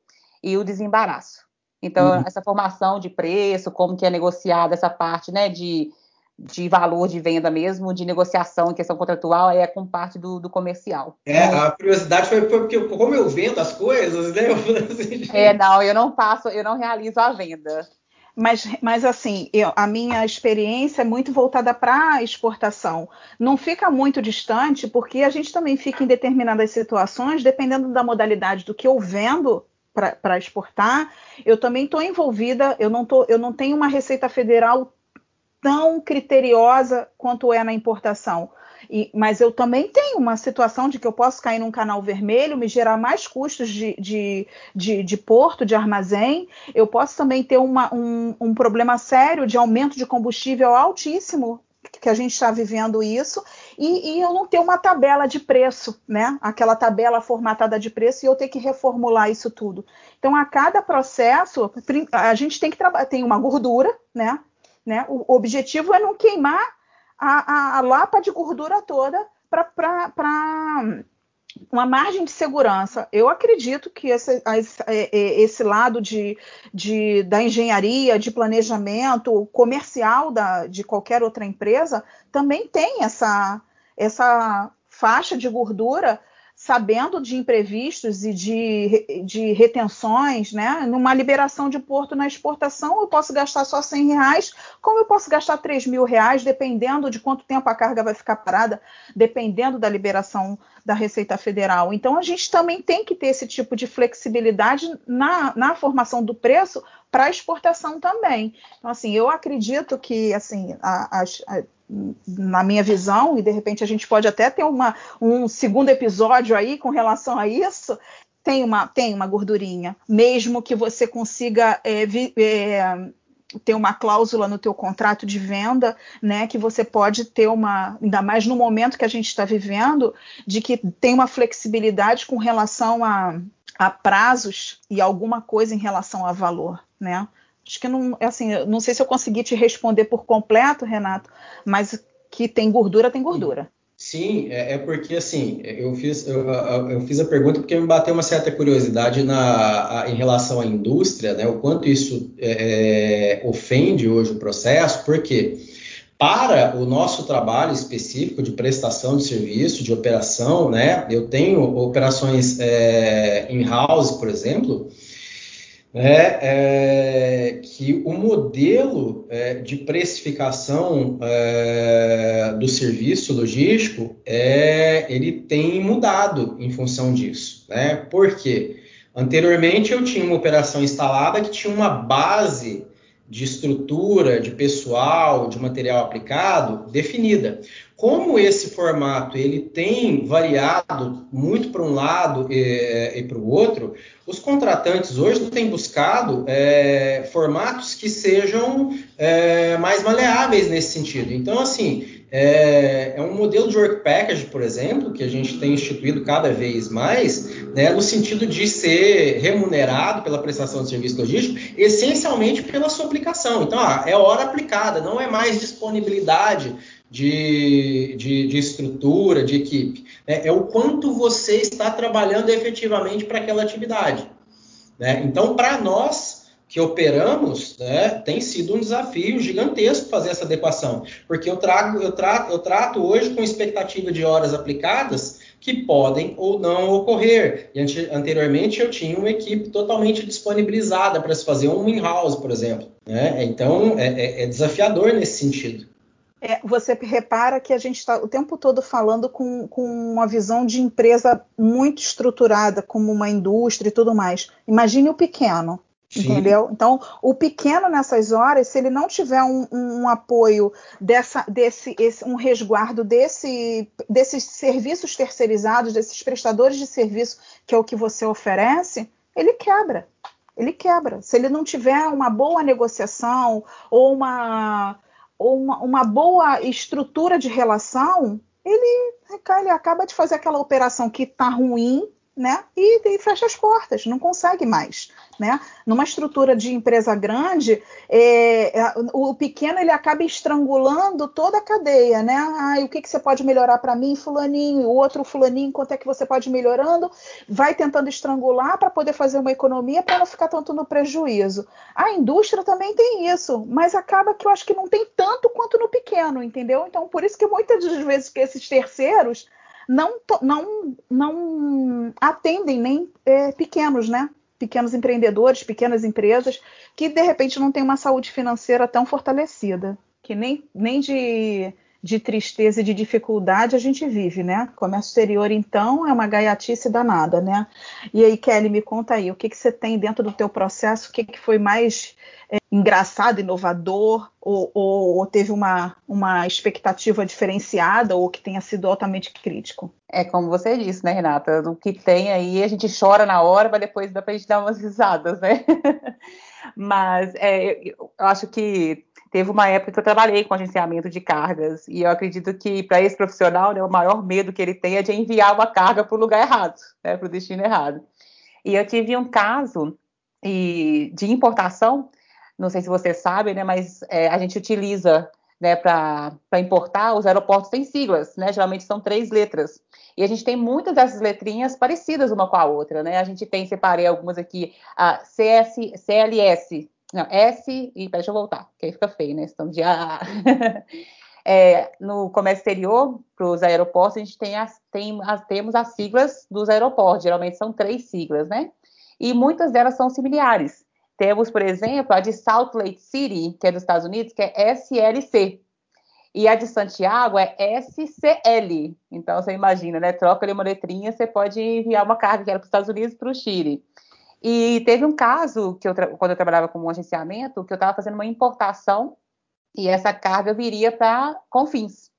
e o desembaraço. Então, uhum. essa formação de preço, como que é negociada essa parte né, de de valor de venda mesmo, de negociação em questão contratual, é com parte do, do comercial. É, a curiosidade foi, porque como eu vendo as coisas, né? Assim, é, não, eu não faço, eu não realizo a venda. Mas, mas assim, eu, a minha experiência é muito voltada para a exportação. Não fica muito distante, porque a gente também fica em determinadas situações, dependendo da modalidade do que eu vendo para exportar, eu também estou envolvida, eu não, tô, eu não tenho uma Receita Federal tão criteriosa quanto é na importação. E, mas eu também tenho uma situação de que eu posso cair num canal vermelho, me gerar mais custos de, de, de, de porto, de armazém. Eu posso também ter uma, um, um problema sério de aumento de combustível altíssimo que a gente está vivendo isso, e, e, eu não ter uma tabela de preço, né? Aquela tabela formatada de preço e eu ter que reformular isso tudo. Então, a cada processo, a gente tem que trabalhar, tem uma gordura, né? Né? O objetivo é não queimar a, a, a lapa de gordura toda para uma margem de segurança. Eu acredito que esse, esse lado de, de, da engenharia, de planejamento comercial da, de qualquer outra empresa também tem essa, essa faixa de gordura sabendo de imprevistos e de, de retenções, né? Numa liberação de porto na exportação, eu posso gastar só 100 reais, como eu posso gastar 3 mil reais, dependendo de quanto tempo a carga vai ficar parada, dependendo da liberação da Receita Federal. Então, a gente também tem que ter esse tipo de flexibilidade na, na formação do preço para exportação também. Então, assim, eu acredito que, assim, a, a, na minha visão, e de repente a gente pode até ter uma, um segundo episódio aí com relação a isso, tem uma, tem uma gordurinha. Mesmo que você consiga é, vi, é, ter uma cláusula no teu contrato de venda, né, que você pode ter uma, ainda mais no momento que a gente está vivendo, de que tem uma flexibilidade com relação a, a prazos e alguma coisa em relação a valor, né? Acho que não, assim, não sei se eu consegui te responder por completo, Renato, mas que tem gordura, tem gordura. Sim, é, é porque assim, eu fiz, eu, eu, fiz a pergunta porque me bateu uma certa curiosidade na, a, em relação à indústria, né? O quanto isso é, é ofende hoje o processo, porque para o nosso trabalho específico de prestação de serviço, de operação, né? Eu tenho operações é, in-house, por exemplo, é, é, que o modelo é, de precificação é, do serviço logístico é, ele tem mudado em função disso. Né? Por quê? Anteriormente eu tinha uma operação instalada que tinha uma base de estrutura, de pessoal, de material aplicado definida. Como esse formato ele tem variado muito para um lado e, e para o outro, os contratantes hoje têm buscado é, formatos que sejam é, mais maleáveis nesse sentido. Então, assim, é, é, um modelo de work package, por exemplo, que a gente tem instituído cada vez mais, né, no sentido de ser remunerado pela prestação de serviço logístico, essencialmente pela sua aplicação. Então, ah, é hora aplicada, não é mais disponibilidade de, de, de estrutura, de equipe. É, é, o quanto você está trabalhando efetivamente para aquela atividade. Né? Então, para nós que operamos, né, tem sido um desafio gigantesco fazer essa adequação, porque eu, trago, eu, trato, eu trato hoje com expectativa de horas aplicadas que podem ou não ocorrer. E anteriormente eu tinha uma equipe totalmente disponibilizada para se fazer um in-house, por exemplo. Né? Então é, é, é desafiador nesse sentido. É, você repara que a gente está o tempo todo falando com, com, uma visão de empresa muito estruturada, como uma indústria e tudo mais. Imagine o pequeno, Sim. entendeu? Então, o pequeno nessas horas, se ele não tiver um, um apoio dessa, desse, esse, um resguardo desse, desses serviços terceirizados, desses prestadores de serviço, que é o que você oferece, ele quebra. Ele quebra. Se ele não tiver uma boa negociação ou uma uma, uma boa estrutura de relação, ele, ele acaba de fazer aquela operação que está ruim, né? E, e, fecha as portas, não consegue mais, né? Numa estrutura de empresa grande, é, é, o pequeno ele acaba estrangulando toda a cadeia, né? Ah, o que, que você pode melhorar para mim, fulaninho, o outro fulaninho, quanto é que você pode ir melhorando? Vai tentando estrangular para poder fazer uma economia para não ficar tanto no prejuízo. A indústria também tem isso, mas acaba que eu acho que não tem tanto quanto no pequeno, entendeu? Então, por isso que muitas das vezes que esses terceiros não, não, não atendem nem é, pequenos, né? Pequenos empreendedores, pequenas empresas que de repente não têm uma saúde financeira tão fortalecida, que nem, nem de, de tristeza e de dificuldade a gente vive, né? Comércio exterior, então, é uma gaiatice danada, né? E aí, Kelly, me conta aí, o que, que você tem dentro do teu processo, o que, que foi mais é, engraçado, inovador, ou, ou, ou, teve uma, uma expectativa diferenciada, ou que tenha sido altamente crítico? É como você disse, né, Renata? O que tem aí, a gente chora na hora, mas depois dá para a gente dar umas risadas, né? mas é, eu acho que teve uma época que eu trabalhei com agenciamento de cargas, e eu acredito que para esse profissional, né, o maior medo que ele tem é de enviar uma carga para o lugar errado, né, para o destino errado. E eu tive um caso e, de importação não sei se vocês sabem, né, mas é, a gente utiliza né, para importar, os aeroportos têm siglas, né, geralmente são três letras. E a gente tem muitas dessas letrinhas parecidas uma com a outra, né? A gente tem, separei algumas aqui, a CS, CLS, não, S, e deixa eu voltar, que aí fica feio, né? Estamos de A. É, no comércio exterior, para os aeroportos, a gente tem as, tem as, temos as siglas dos aeroportos, geralmente são três siglas, né? E muitas delas são similares. Temos, por exemplo, a de Salt Lake City, que é dos Estados Unidos, que é SLC. E a de Santiago é SCL. Então, você imagina, né? Troca ali uma letrinha, você pode enviar uma carga que era para os Estados Unidos para o Chile. E teve um caso, que eu quando eu trabalhava como agenciamento, que eu estava fazendo uma importação e essa carga viria para Confins.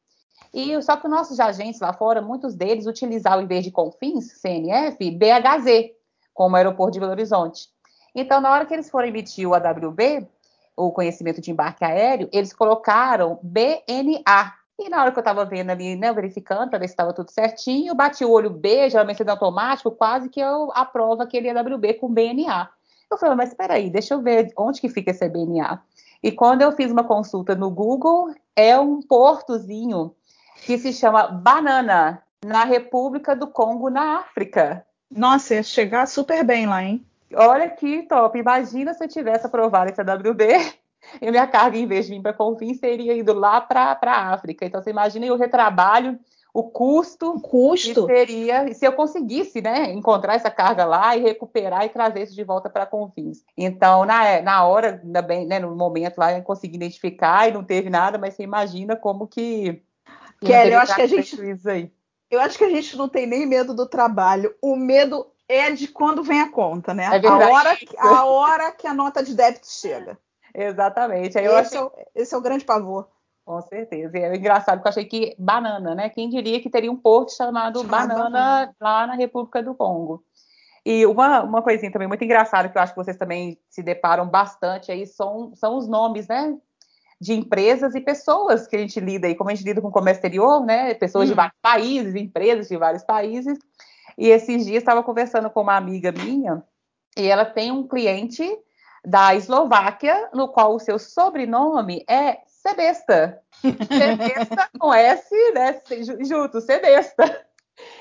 E só que os nossos agentes lá fora, muitos deles utilizavam, em vez de Confins, CNF, BHZ, como aeroporto de Belo Horizonte. Então, na hora que eles foram emitir o AWB, o conhecimento de embarque aéreo, eles colocaram BNA. E na hora que eu estava vendo ali, né, verificando para ver se estava tudo certinho, bati o olho B, geralmente é automático, quase que eu aprovo aquele AWB com BNA. Eu falei, mas espera aí, deixa eu ver onde que fica esse BNA. E quando eu fiz uma consulta no Google, é um portozinho que se chama Banana, na República do Congo, na África. Nossa, ia chegar super bem lá, hein? Olha que top. Imagina se eu tivesse aprovado esse AWB e minha carga, em vez de vir para Confins, seria ido lá para a África. Então, você imagina o retrabalho, o custo, o custo. que seria, se eu conseguisse né, encontrar essa carga lá e recuperar e trazer isso de volta para Confins. Então, na, na hora, ainda bem, né, no momento lá, eu consegui identificar e não teve nada, mas você imagina como que. Kelly, eu acho que a gente. Eu acho que a gente não tem nem medo do trabalho. O medo é de quando vem a conta, né? É a, hora, a hora que a nota de débito chega. Exatamente. Aí esse, achei... é o, esse, é o, grande pavor. Com certeza. E é engraçado porque eu achei que banana, né? Quem diria que teria um porto chamado, chamado banana, banana, lá na República do Congo. E uma, uma coisinha também muito engraçada que eu acho que vocês também se deparam bastante aí são, são os nomes, né? De empresas e pessoas que a gente lida aí, como a gente lida com o comércio exterior, né? Pessoas hum. de vários países, empresas de vários países. E esses dias estava conversando com uma amiga minha e ela tem um cliente da Eslováquia, no qual o seu sobrenome é Sebesta. Sebesta com S, né? Junto, Sebesta.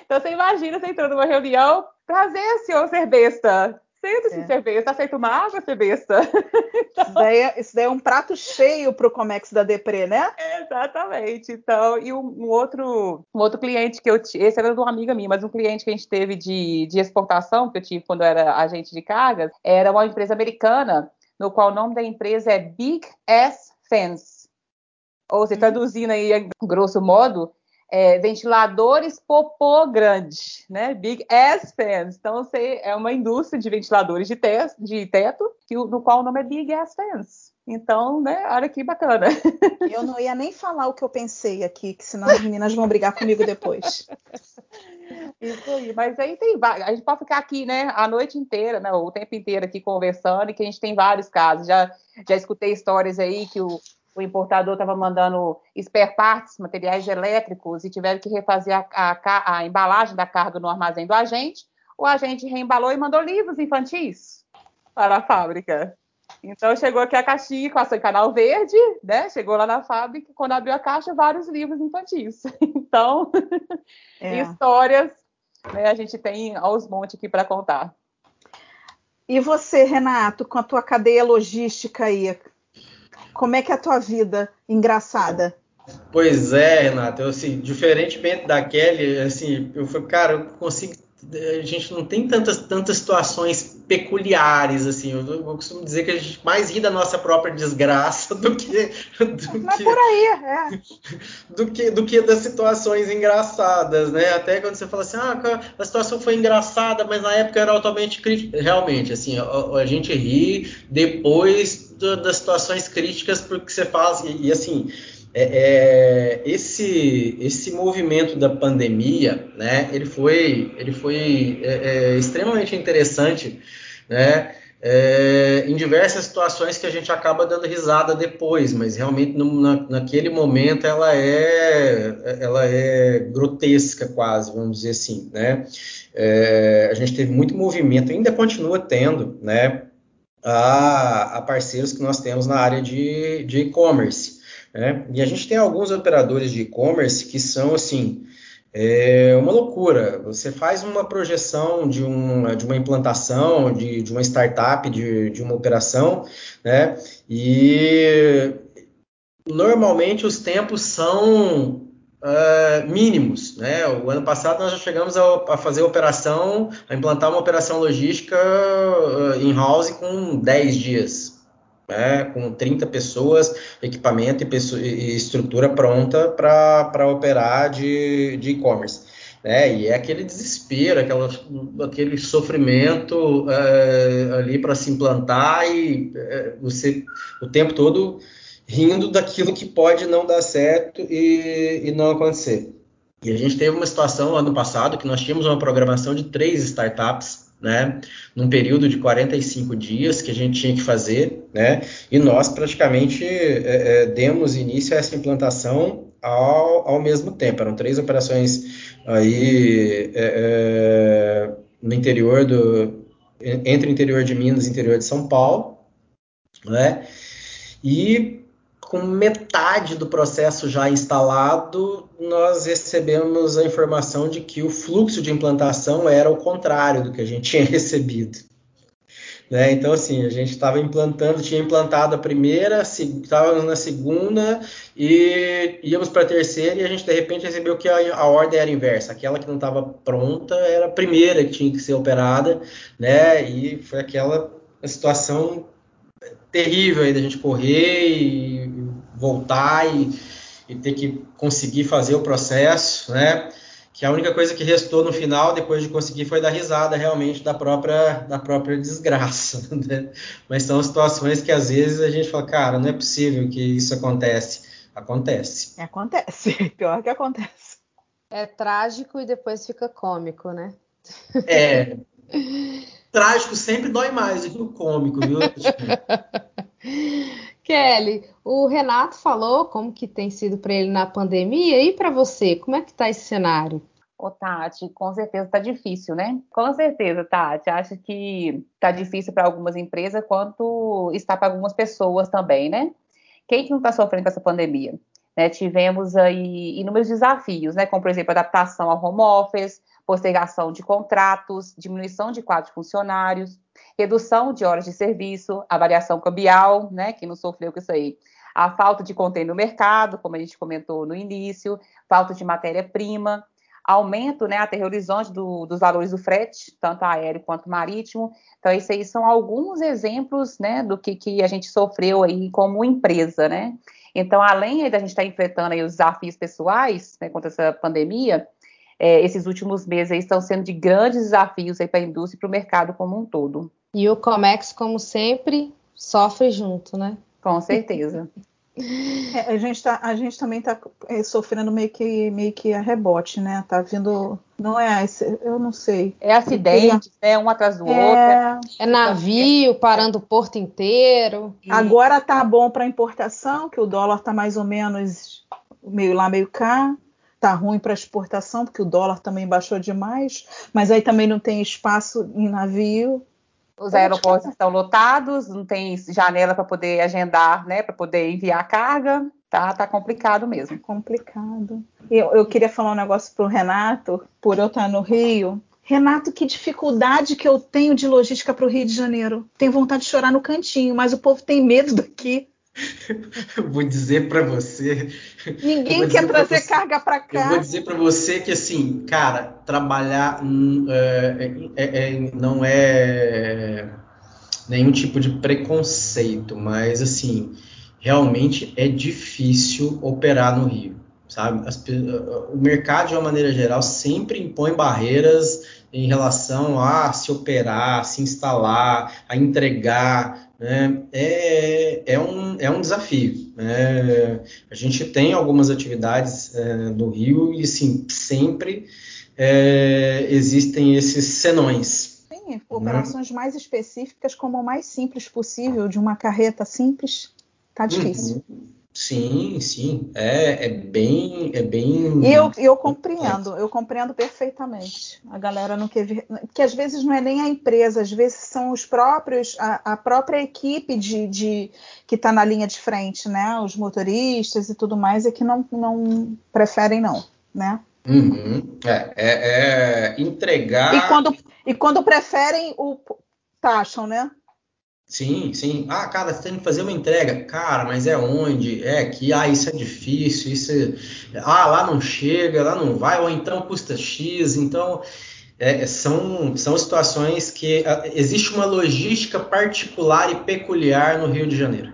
Então você imagina você entrando numa reunião, prazer, senhor Sebesta. Senta-se, é. ser besta. Aceita uma água, ser besta. Então... Isso, daí é, isso, daí é, um prato cheio para o Comex da Depre, né? Exatamente. Então, e um, um, outro, um outro cliente que eu tive, esse era de uma amiga minha, mas um cliente que a gente teve de, de exportação, que eu tive quando eu era agente de cargas, era uma empresa americana, no qual o nome da empresa é Big Ass Fence. Ou se hum. traduzindo aí, grosso modo, é, ventiladores popô grande, né? Big ass fans. Então, você é uma indústria de ventiladores de, te de teto, que, no qual o nome é Big ass fans. Então, né, olha que bacana. Eu não ia nem falar o que eu pensei aqui, que senão as meninas vão brigar comigo depois. Isso aí, mas aí tem a gente pode ficar aqui, né, a noite inteira, né, o tempo inteiro aqui conversando, e que a gente tem vários casos. Já, já escutei histórias aí que o, o importador estava mandando spare parts, materiais elétricos, e tiveram que refazer a, a, a, embalagem da carga no armazém do agente. o agente reembalou e mandou livros infantis para a fábrica. Então chegou aqui a caixinha com a canal verde, né? Chegou lá na fábrica, quando abriu a caixa, vários livros infantis. Então, é. histórias, né, a gente tem aos montes aqui para contar. E você, Renato, com a tua cadeia logística aí, como é que é a tua vida engraçada? Pois é, Renato, eu, assim, diferentemente da Kelly, assim, eu falei, cara, eu consigo a gente não tem tantas, tantas situações peculiares, assim. Eu, eu, costumo dizer que a gente mais ri da nossa própria desgraça do que. Do Mas que, por aí, é. Do que, do que das situações engraçadas, né? Até quando você fala assim, ah, a situação foi engraçada, mas na época era altamente crítica. Realmente, assim, a, a gente ri depois do, das situações críticas porque você faz. e, e assim é, é, esse, esse movimento da pandemia, né, ele foi, ele foi é, é extremamente interessante, né, é, em diversas situações que a gente acaba dando risada depois, mas realmente no, na, naquele momento ela é, ela é grotesca quase, vamos dizer assim, né, é, a gente teve muito movimento, ainda continua tendo, né, a, a parceiros que nós temos na área de e-commerce, né? E a gente tem alguns operadores de e-commerce que são assim. É uma loucura. Você faz uma projeção de uma, de uma implantação, de, de uma startup, de, de uma operação, né? E normalmente os tempos são uh, mínimos. Né? O ano passado nós já chegamos a, a fazer operação, a implantar uma operação logística uh, in-house com 10 dias né, com 30 pessoas, equipamento e, pessoa, e estrutura pronta para operar de e-commerce. né, e é aquele desespero, aquela, aquele sofrimento é, ali para se implantar e é, você o tempo todo rindo daquilo que pode não dar certo e, e não acontecer. E a gente teve uma situação ano passado que nós tínhamos uma programação de três startups né, num período de 45 dias que a gente tinha que fazer, né, e nós praticamente é, é, demos início a essa implantação ao, ao mesmo tempo. Eram três operações aí é, é no interior do entre o interior de Minas e o interior de São Paulo, né, e com metade do processo já instalado, nós recebemos a informação de que o fluxo de implantação era o contrário do que a gente tinha recebido. Né? Então, assim, a gente estava implantando, tinha implantado a primeira, estávamos na segunda e íamos para a terceira e a gente de repente recebeu que a, a ordem era inversa. Aquela que não estava pronta era a primeira que tinha que ser operada, né? E foi aquela situação terrível aí da gente correr e voltar e, e ter que conseguir fazer o processo, né? que a única coisa que restou no final, depois de conseguir, foi dar risada realmente da própria, da própria desgraça. Né? Mas são situações que às vezes a gente fala, cara, não é possível que isso acontece. Acontece. Acontece, pior que acontece. É trágico e depois fica cômico, né? É. trágico sempre dói mais do que o cômico, viu? Kelly, o Renato falou como que tem sido para ele na pandemia e para você, como é que está esse cenário? Ô, Tati, com certeza está difícil, né? Com certeza, Tati. Acho que está difícil para algumas empresas, quanto está para algumas pessoas também, né? Quem que não está sofrendo com essa pandemia? Né, tivemos aí inúmeros desafios, né? Como, por exemplo, adaptação ao home office, postergação de contratos, diminuição de quadros funcionários, redução de horas de serviço, avaliação cambial, né, que não sofreu com isso aí, a falta de contêiner no mercado, como a gente comentou no início, falta de matéria-prima, aumento, né, até horizonte do, dos valores do frete, tanto aéreo quanto marítimo. Então, isso aí são alguns exemplos, né, do que, que a gente sofreu aí como empresa, né. Então, além da gente estar enfrentando aí os desafios pessoais, né, contra essa pandemia, é, esses últimos meses aí estão sendo de grandes desafios para a indústria e para o mercado como um todo. E o Comex, como sempre, sofre junto, né? Com certeza. É, a, gente tá, a gente também está é, sofrendo meio que, meio que a rebote, né? Tá vindo. Não é, eu não sei. É acidente, né? Um atrás do é, outro. É navio parando o porto inteiro. Agora tá bom para importação, que o dólar tá mais ou menos meio lá, meio cá tá ruim para exportação, porque o dólar também baixou demais, mas aí também não tem espaço em navio. Os aeroportos estão lotados, não tem janela para poder agendar, né, para poder enviar carga. Tá, tá complicado mesmo. Complicado. Eu, eu queria falar um negócio pro Renato, por eu estar no Rio. Renato, que dificuldade que eu tenho de logística para o Rio de Janeiro. Tenho vontade de chorar no cantinho, mas o povo tem medo daqui. Vou dizer para você. Ninguém quer trazer você, carga para cá. Eu vou dizer para você que assim, cara, trabalhar hum, é, é, é, não é nenhum tipo de preconceito, mas assim, realmente é difícil operar no Rio, sabe? As, o mercado de uma maneira geral sempre impõe barreiras em relação a se operar, a se instalar, a entregar, né? é, é, um, é um desafio. Né? A gente tem algumas atividades é, no Rio e, sim, sempre é, existem esses senões. Sim, né? operações mais específicas como o mais simples possível, de uma carreta simples, tá difícil. Uhum. Sim, sim, é, é bem, é bem. E eu, eu compreendo, eu compreendo perfeitamente. A galera não quer ver, que às vezes não é nem a empresa, às vezes são os próprios, a, a própria equipe de, de que está na linha de frente, né? Os motoristas e tudo mais, é que não, não preferem não, né? Uhum. É, é, é, entregar. E quando, e quando preferem, o taxam, né? Sim, sim. Ah, cara, você tem que fazer uma entrega. Cara, mas é onde? É aqui. Ah, isso é difícil. Isso é... Ah, lá não chega, lá não vai. Ou então custa X. Então, é, são, são situações que ah, existe uma logística particular e peculiar no Rio de Janeiro.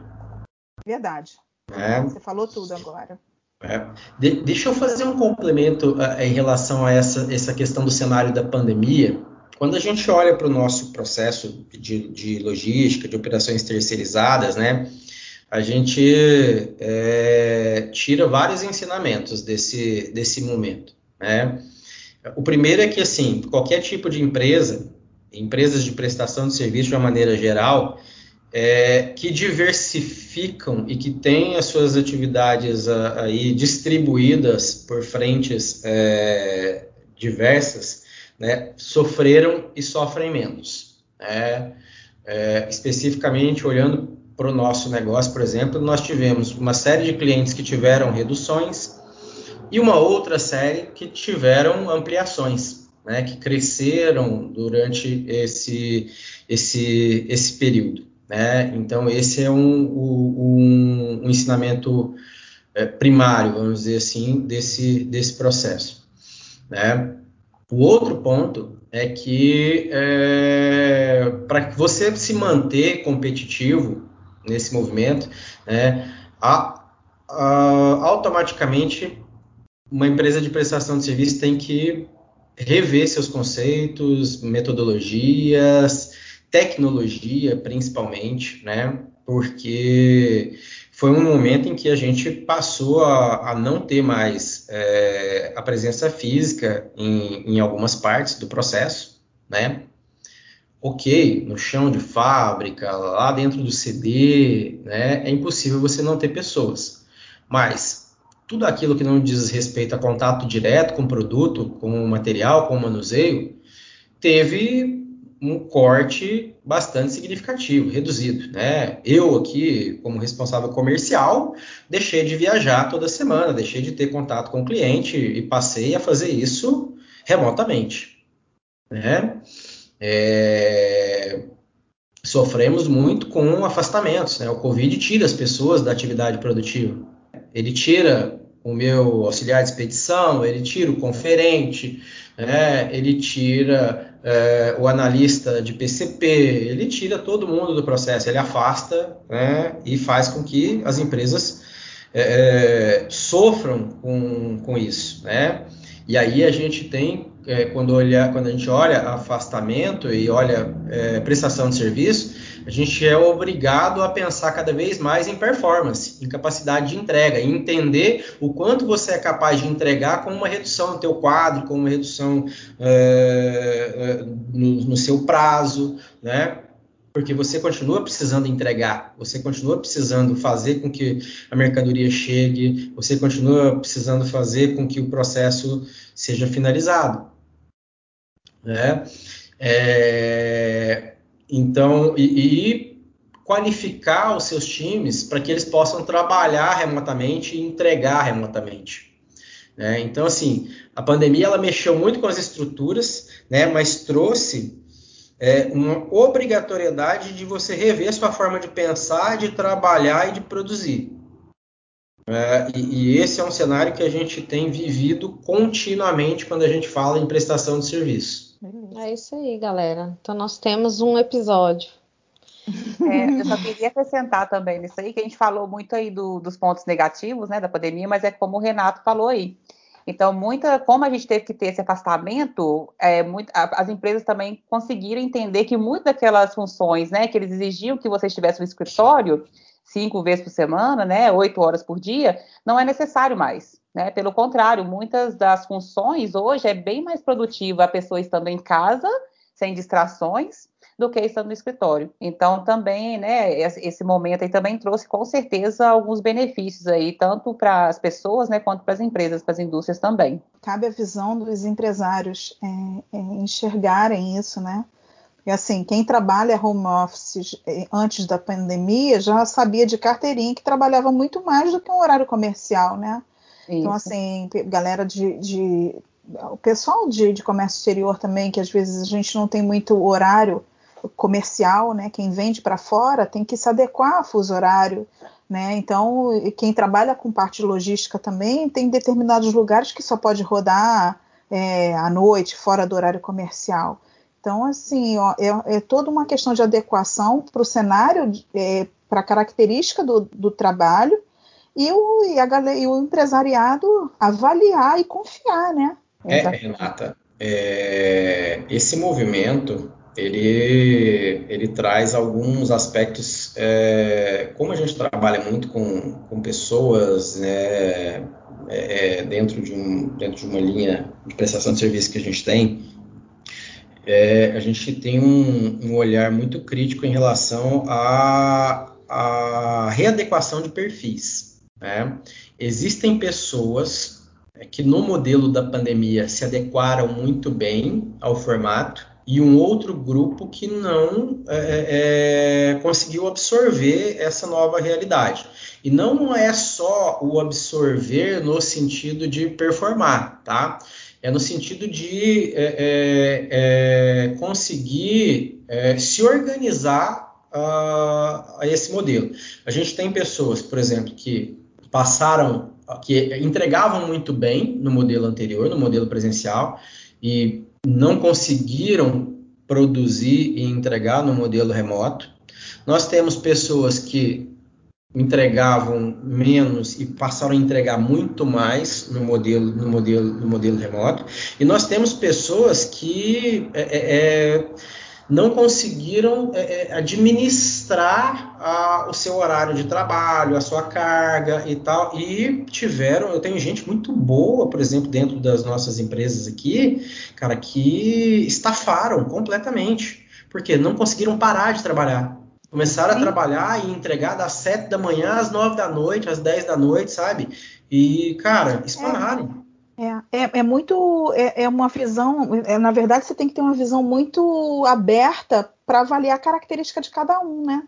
Verdade. É. Você falou tudo agora. É. De, deixa eu fazer um complemento uh, em relação a essa, essa questão do cenário da pandemia. Quando a gente olha para o nosso processo de, de, logística, de operações terceirizadas, né, a gente é, tira vários ensinamentos desse, desse momento. Né? O primeiro é que, assim, qualquer tipo de empresa, empresas de prestação de serviço de uma maneira geral, é, que diversificam e que têm as suas atividades aí distribuídas por frentes é, diversas, né, sofreram e sofrem menos. Né? É, especificamente olhando para o nosso negócio, por exemplo, nós tivemos uma série de clientes que tiveram reduções e uma outra série que tiveram ampliações, né, que cresceram durante esse, esse, esse período. Né? Então, esse é um, um, um ensinamento é, primário, vamos dizer assim, desse, desse processo. Né? O outro ponto é que é, para você se manter competitivo nesse movimento, né, a, a, automaticamente uma empresa de prestação de serviço tem que rever seus conceitos, metodologias, tecnologia principalmente, né? Porque foi um momento em que a gente passou a, a não ter mais é, a presença física em, em, algumas partes do processo, né? Ok, no chão de fábrica, lá dentro do CD, né? É impossível você não ter pessoas. Mas tudo aquilo que não diz respeito a contato direto com o produto, com o material, com o manuseio, teve um corte bastante significativo, reduzido. Né? Eu aqui, como responsável comercial, deixei de viajar toda semana, deixei de ter contato com o cliente e passei a fazer isso remotamente. Né? É... Sofremos muito com afastamentos. Né? O Covid tira as pessoas da atividade produtiva. Ele tira o meu auxiliar de expedição, ele tira o conferente, né? ele tira é, o analista de PCP, ele tira todo mundo do processo, ele afasta né? e faz com que as empresas é, sofram com, com isso. Né? E aí a gente tem, é, quando, olha, quando a gente olha afastamento e olha é, prestação de serviço, a gente é obrigado a pensar cada vez mais em performance, em capacidade de entrega, em entender o quanto você é capaz de entregar com uma redução no teu quadro, com uma redução é, é, no, no, seu prazo, né? porque você continua precisando entregar, você continua precisando fazer com que a mercadoria chegue, você continua precisando fazer com que o processo seja finalizado. Né? É, então, e, e qualificar os seus times para que eles possam trabalhar remotamente e entregar remotamente. Né? Então, assim, a pandemia ela mexeu muito com as estruturas, né, mas trouxe é, uma obrigatoriedade de você rever sua forma de pensar, de trabalhar e de produzir. É, e, e, esse é um cenário que a gente tem vivido continuamente quando a gente fala em prestação de serviço. É isso aí, galera. Então nós temos um episódio. É, eu só queria acrescentar também nisso aí, que a gente falou muito aí do, dos pontos negativos né, da pandemia, mas é como o Renato falou aí. Então, muita, como a gente teve que ter esse afastamento, é, muito, a, as empresas também conseguiram entender que muitas daquelas funções, né, que eles exigiam que você estivesse no escritório cinco vezes por semana, né, oito horas por dia, não é necessário mais. Né? Pelo contrário, muitas das funções hoje é bem mais produtiva a pessoa estando em casa, sem distrações, do que estando no escritório. Então, também, né, esse momento aí também trouxe com certeza alguns benefícios aí, tanto para as pessoas, né, quanto para as empresas, para as indústrias também. Cabe a visão dos empresários é, é, enxergarem isso, né? E assim, quem trabalha home office é, antes da pandemia já sabia de carteirinha que trabalhava muito mais do que um horário comercial, né? Então, isso. Então, assim, galera de, de o pessoal de, de, comércio exterior também, que às vezes a gente não tem muito horário comercial, né? Quem vende para fora tem que se adequar ao fuso horário, né? Então, quem trabalha com parte logística também tem determinados lugares que só pode rodar é, à noite, fora do horário comercial. Então, assim, ó, é, é, toda uma questão de adequação para o cenário, é, para a característica do, do trabalho e o, e, a, e o empresariado avaliar e confiar, né? É, Renata, é, esse movimento ele, ele traz alguns aspectos. É, como a gente trabalha muito com, com pessoas né, é, é, dentro, de um, dentro de uma linha de prestação de serviço que a gente tem, é, a gente tem um, um, olhar muito crítico em relação à, à readequação de perfis. Né? Existem pessoas que no modelo da pandemia se adequaram muito bem ao formato e um outro grupo que não é, é, é, conseguiu absorver essa nova realidade. E não é só o absorver no sentido de performar, tá? É no sentido de é, é, é conseguir se organizar a, a esse modelo. A gente tem pessoas, por exemplo, que passaram, que entregavam muito bem no modelo anterior, no modelo presencial, e não conseguiram produzir e entregar no modelo remoto. Nós temos pessoas que entregavam menos e passaram a entregar muito mais no modelo, no modelo, no modelo remoto. E nós temos pessoas que é, é, é não conseguiram é, é, administrar a, o seu horário de trabalho, a sua carga e tal, e tiveram, eu tenho gente muito boa, por exemplo, dentro das nossas empresas aqui, cara, que estafaram completamente, porque não conseguiram parar de trabalhar. Começaram Sim. a trabalhar e entregar das sete da manhã às nove da noite, às dez da noite, sabe? E, cara, espanaram. É, é, é muito. É, é, uma visão. É, na verdade, você tem que ter uma visão muito aberta para avaliar a característica de cada um, né?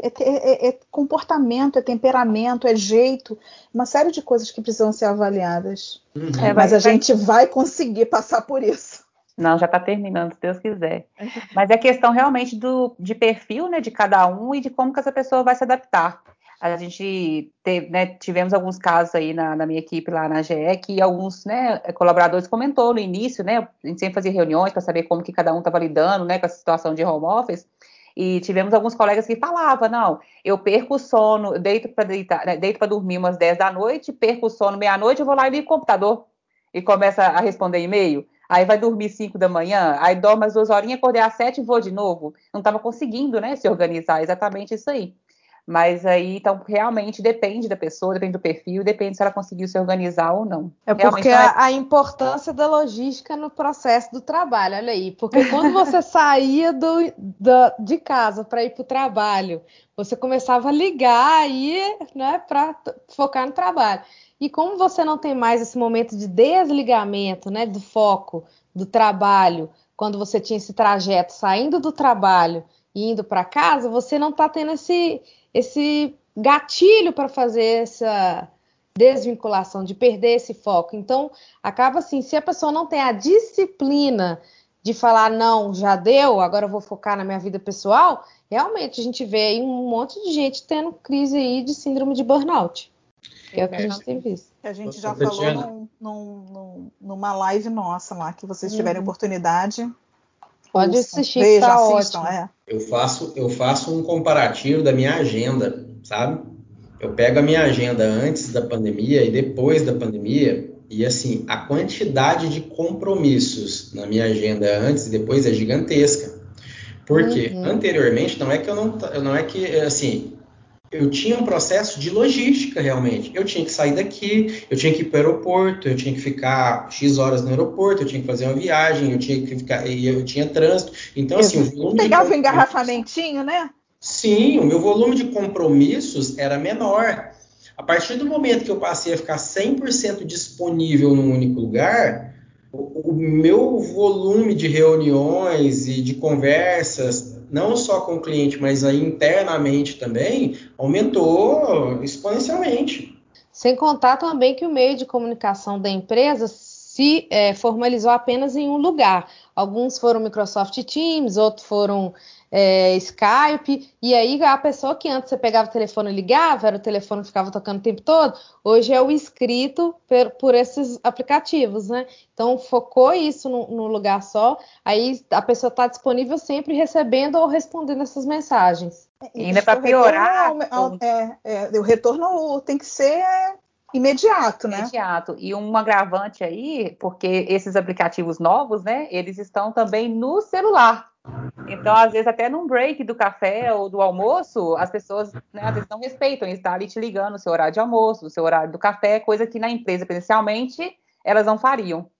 É, é, é, é, comportamento, é temperamento, é jeito, uma série de coisas que precisam ser avaliadas. Uhum. É, mas a gente vai conseguir passar por isso. Não, já está terminando, se Deus quiser. Mas é questão realmente do, de perfil né, de cada um e de como que essa pessoa vai se adaptar. A gente teve, né, tivemos alguns casos aí na, na, minha equipe lá na GE que alguns né, colaboradores comentou no início, né? A gente sempre fazia reuniões para saber como que cada um estava lidando né, com a situação de home office. E tivemos alguns colegas que falavam, não, eu perco o sono, deito para deitar, né, deito para dormir umas 10 da noite, perco o sono meia-noite, eu vou lá e ligo o computador e começa a responder e-mail. Aí vai dormir 5 da manhã, aí dorme as duas horinhas, acordei às 7 e vou de novo. Não estava conseguindo, né, se organizar, exatamente isso aí. Mas aí, então, realmente depende da pessoa, depende do perfil, depende se ela conseguiu se organizar ou não. É porque é... a importância da logística no processo do trabalho, olha aí. Porque quando você saía do, do de casa para ir para o trabalho, você começava a ligar aí, né, para focar no trabalho. E como você não tem mais esse momento de desligamento, né, do foco do trabalho, quando você tinha esse trajeto saindo do trabalho e indo para casa, você não está tendo esse esse gatilho para fazer essa desvinculação, de perder esse foco. Então, acaba assim, se a pessoa não tem a disciplina de falar, não, já deu, agora eu vou focar na minha vida pessoal, realmente a gente vê aí um monte de gente tendo crise aí de síndrome de burnout. É o que a gente tem visto. A gente já falou num, num, numa live nossa lá, que vocês tiverem uhum. oportunidade, Pode assistir, Veja, tá assistam, ótimo. É. Eu faço, eu faço um comparativo da minha agenda, sabe? Eu pego a minha agenda antes da pandemia e depois da pandemia, e assim, a quantidade de compromissos na minha agenda antes e depois é gigantesca. Porque uhum. anteriormente não é que eu não, não é que assim, eu tinha um processo de logística realmente. Eu tinha que sair daqui, eu tinha que ir para o aeroporto, eu tinha que ficar X horas no aeroporto, eu tinha que fazer uma viagem, eu tinha que ficar, eu tinha trânsito. Então, assim, o volume. Pegava o engarrafamentinho, né? Sim, o meu volume de compromissos era menor. A partir do momento que eu passei a ficar 100% disponível num único lugar, o, o meu volume de reuniões e de conversas não só com o cliente, mas aí internamente também, aumentou exponencialmente. Sem contar também que o meio de comunicação da empresa se é, formalizou apenas em um lugar. Alguns foram Microsoft Teams, outros foram é, Skype, e aí a pessoa que antes você pegava o telefone e ligava, era o telefone que ficava tocando o tempo todo, hoje é o escrito por, por esses aplicativos, né? Então focou isso no, no lugar só, aí a pessoa está disponível sempre recebendo ou respondendo essas mensagens. E ainda para piorar. Retorno, é, é, o retorno tem que ser imediato, né? Imediato. E um agravante aí, porque esses aplicativos novos, né, eles estão também no celular. Então, às vezes, até num break do café ou do almoço, as pessoas, né, às vezes, não respeitam, estar ali te ligando no seu horário de almoço, no seu horário do café, coisa que na empresa, presencialmente, elas não fariam.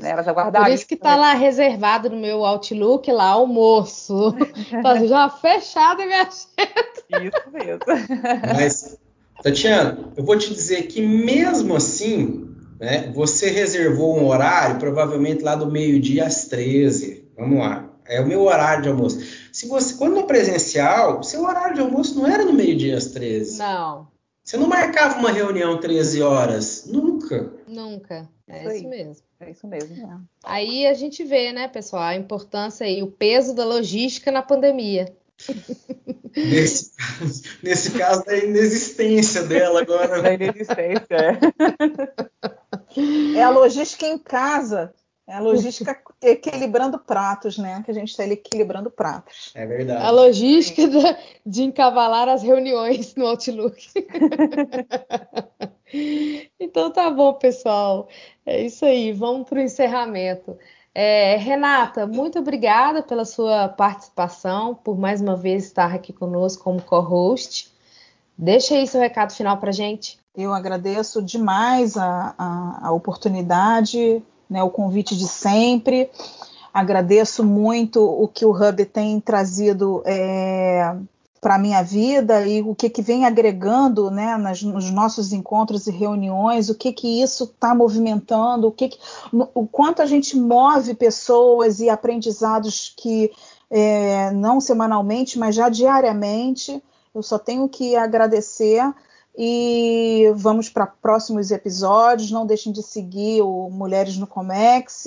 Né, elas aguardariam. Por isso que está lá reservado no meu Outlook, lá, almoço. Então, já fechado minha agenda. Isso mesmo. Mas, Tatiana, eu vou te dizer que mesmo assim, né, você reservou um horário, provavelmente lá do meio-dia às 13. Vamos lá. É o meu horário de almoço. Se você, quando é presencial, seu horário de almoço não era no meio-dia às 13. Não. Você não marcava uma reunião 13 horas. Nunca. Nunca. É isso, isso mesmo. É isso mesmo. É. Aí a gente vê, né, pessoal, a importância e o peso da logística na pandemia. Nesse caso, nesse caso, da inexistência dela agora. Da inexistência, é. É a logística em casa é a logística equilibrando pratos, né? Que a gente está equilibrando pratos. É verdade. A logística de encavalar as reuniões no Outlook. então tá bom, pessoal. É isso aí. Vamos para o encerramento. É, Renata, muito obrigada pela sua participação, por mais uma vez estar aqui conosco como co-host. Deixa aí seu recado final para gente. Eu agradeço demais a, a, a oportunidade né, o convite de sempre. Agradeço muito o que o Hub tem trazido é, para a minha vida e o que, que vem agregando né, nas, nos nossos encontros e reuniões, o que, que isso está movimentando, o, que, que o quanto a gente move pessoas e aprendizados que é, não semanalmente, mas já diariamente. Eu só tenho que agradecer e vamos para próximos episódios. Não deixem de seguir o Mulheres no Comex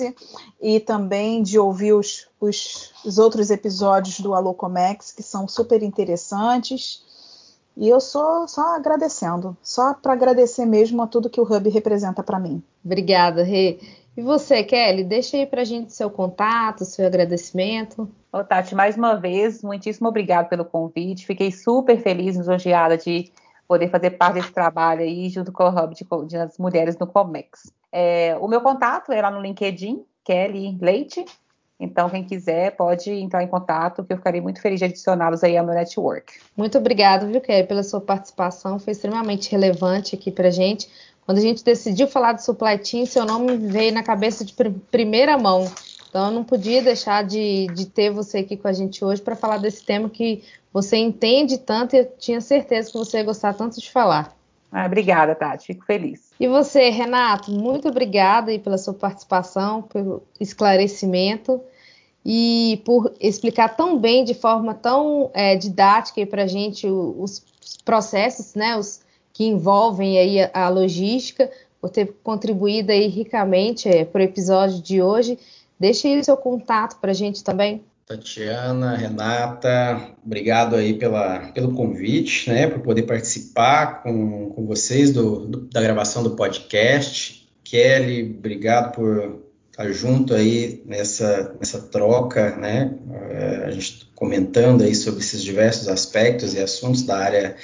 e também de ouvir os, os, os outros episódios do Alô Comex, que são super interessantes. E eu sou só agradecendo, só para agradecer mesmo a tudo que o Hub representa para mim. Obrigada, Rê. E você, Kelly, deixa aí para a gente seu contato, seu agradecimento. Ô, Tati, mais uma vez, muitíssimo obrigada pelo convite. Fiquei super feliz, lisonjeada de poder fazer parte desse trabalho aí junto com o Hub de, de mulheres no Comex. É, o meu contato é lá no LinkedIn, Kelly Leite, Então, quem quiser pode entrar em contato, que eu ficarei muito feliz de adicioná-los aí ao meu network. Muito obrigada, viu, Kelly, pela sua participação. Foi extremamente relevante aqui para gente. Quando a gente decidiu falar de supply chain, seu nome veio na cabeça de pr primeira mão. Então, eu não podia deixar de, de ter você aqui com a gente hoje para falar desse tema que você entende tanto e eu tinha certeza que você ia gostar tanto de falar. Ah, obrigada, Tati. Fico feliz. E você, Renato, muito obrigada aí pela sua participação, pelo esclarecimento e por explicar tão bem, de forma tão é, didática para a gente os, os, processos, né, os que envolvem aí a, a logística, por ter contribuído aí ricamente é, para o episódio de hoje. Deixe aí o seu contato para a gente também. Tatiana, Renata, obrigado aí pela, pelo convite, né, por poder participar com, com vocês do, do, da gravação do podcast. Kelly, obrigado por estar junto aí nessa, nessa troca, né, é, a gente comentando aí sobre esses diversos aspectos e assuntos da área,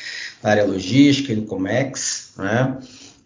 da área logística e do Comex, né,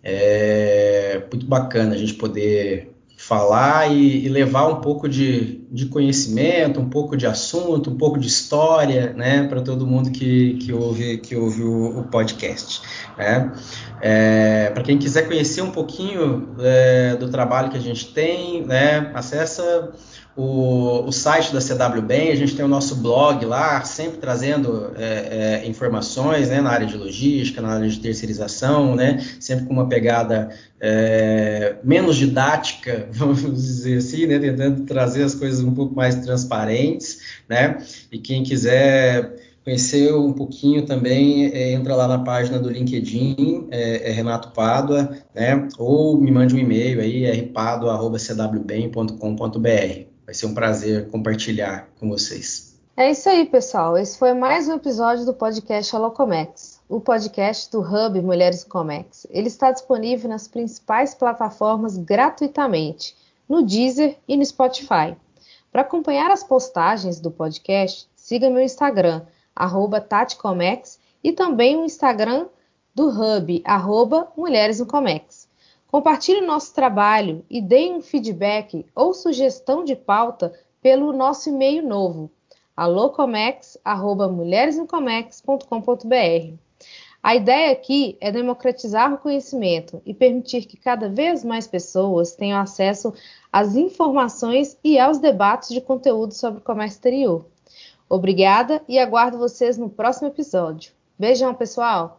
é muito bacana a gente poder falar e, e, levar um pouco de, de, conhecimento, um pouco de assunto, um pouco de história, né, para todo mundo que, que ouve, que ouve o, o podcast. Né? É, para quem quiser conhecer um pouquinho é, do trabalho que a gente tem, né, acessa o, o, site da CWBem, a gente tem o nosso blog lá, sempre trazendo é, é, informações né, na área de logística, na área de terceirização, né, sempre com uma pegada é, menos didática, vamos dizer assim, né, tentando trazer as coisas um pouco mais transparentes, né, e quem quiser conhecer um pouquinho também, é, entra lá na página do LinkedIn, é, é Renato Pádua, né, ou me mande um e-mail aí, rpadua.cwbem.com.br. Vai ser um prazer compartilhar com vocês. É isso aí, pessoal. Esse foi mais um episódio do podcast Alocomex, o podcast do Hub Mulheres Comex. Ele está disponível nas principais plataformas gratuitamente, no Deezer e no Spotify. Para acompanhar as postagens do podcast, siga meu Instagram, TatiComex, e também o Instagram do Hub, arroba Mulheres no Comex. Compartilhe o nosso trabalho e dê um feedback ou sugestão de pauta pelo nosso e-mail novo, alocomex.mulheresnocomex.com.br. A ideia aqui é democratizar o conhecimento e permitir que cada vez mais pessoas tenham acesso às informações e aos debates de conteúdo sobre o comércio exterior. Obrigada e aguardo vocês no próximo episódio. Beijão, pessoal!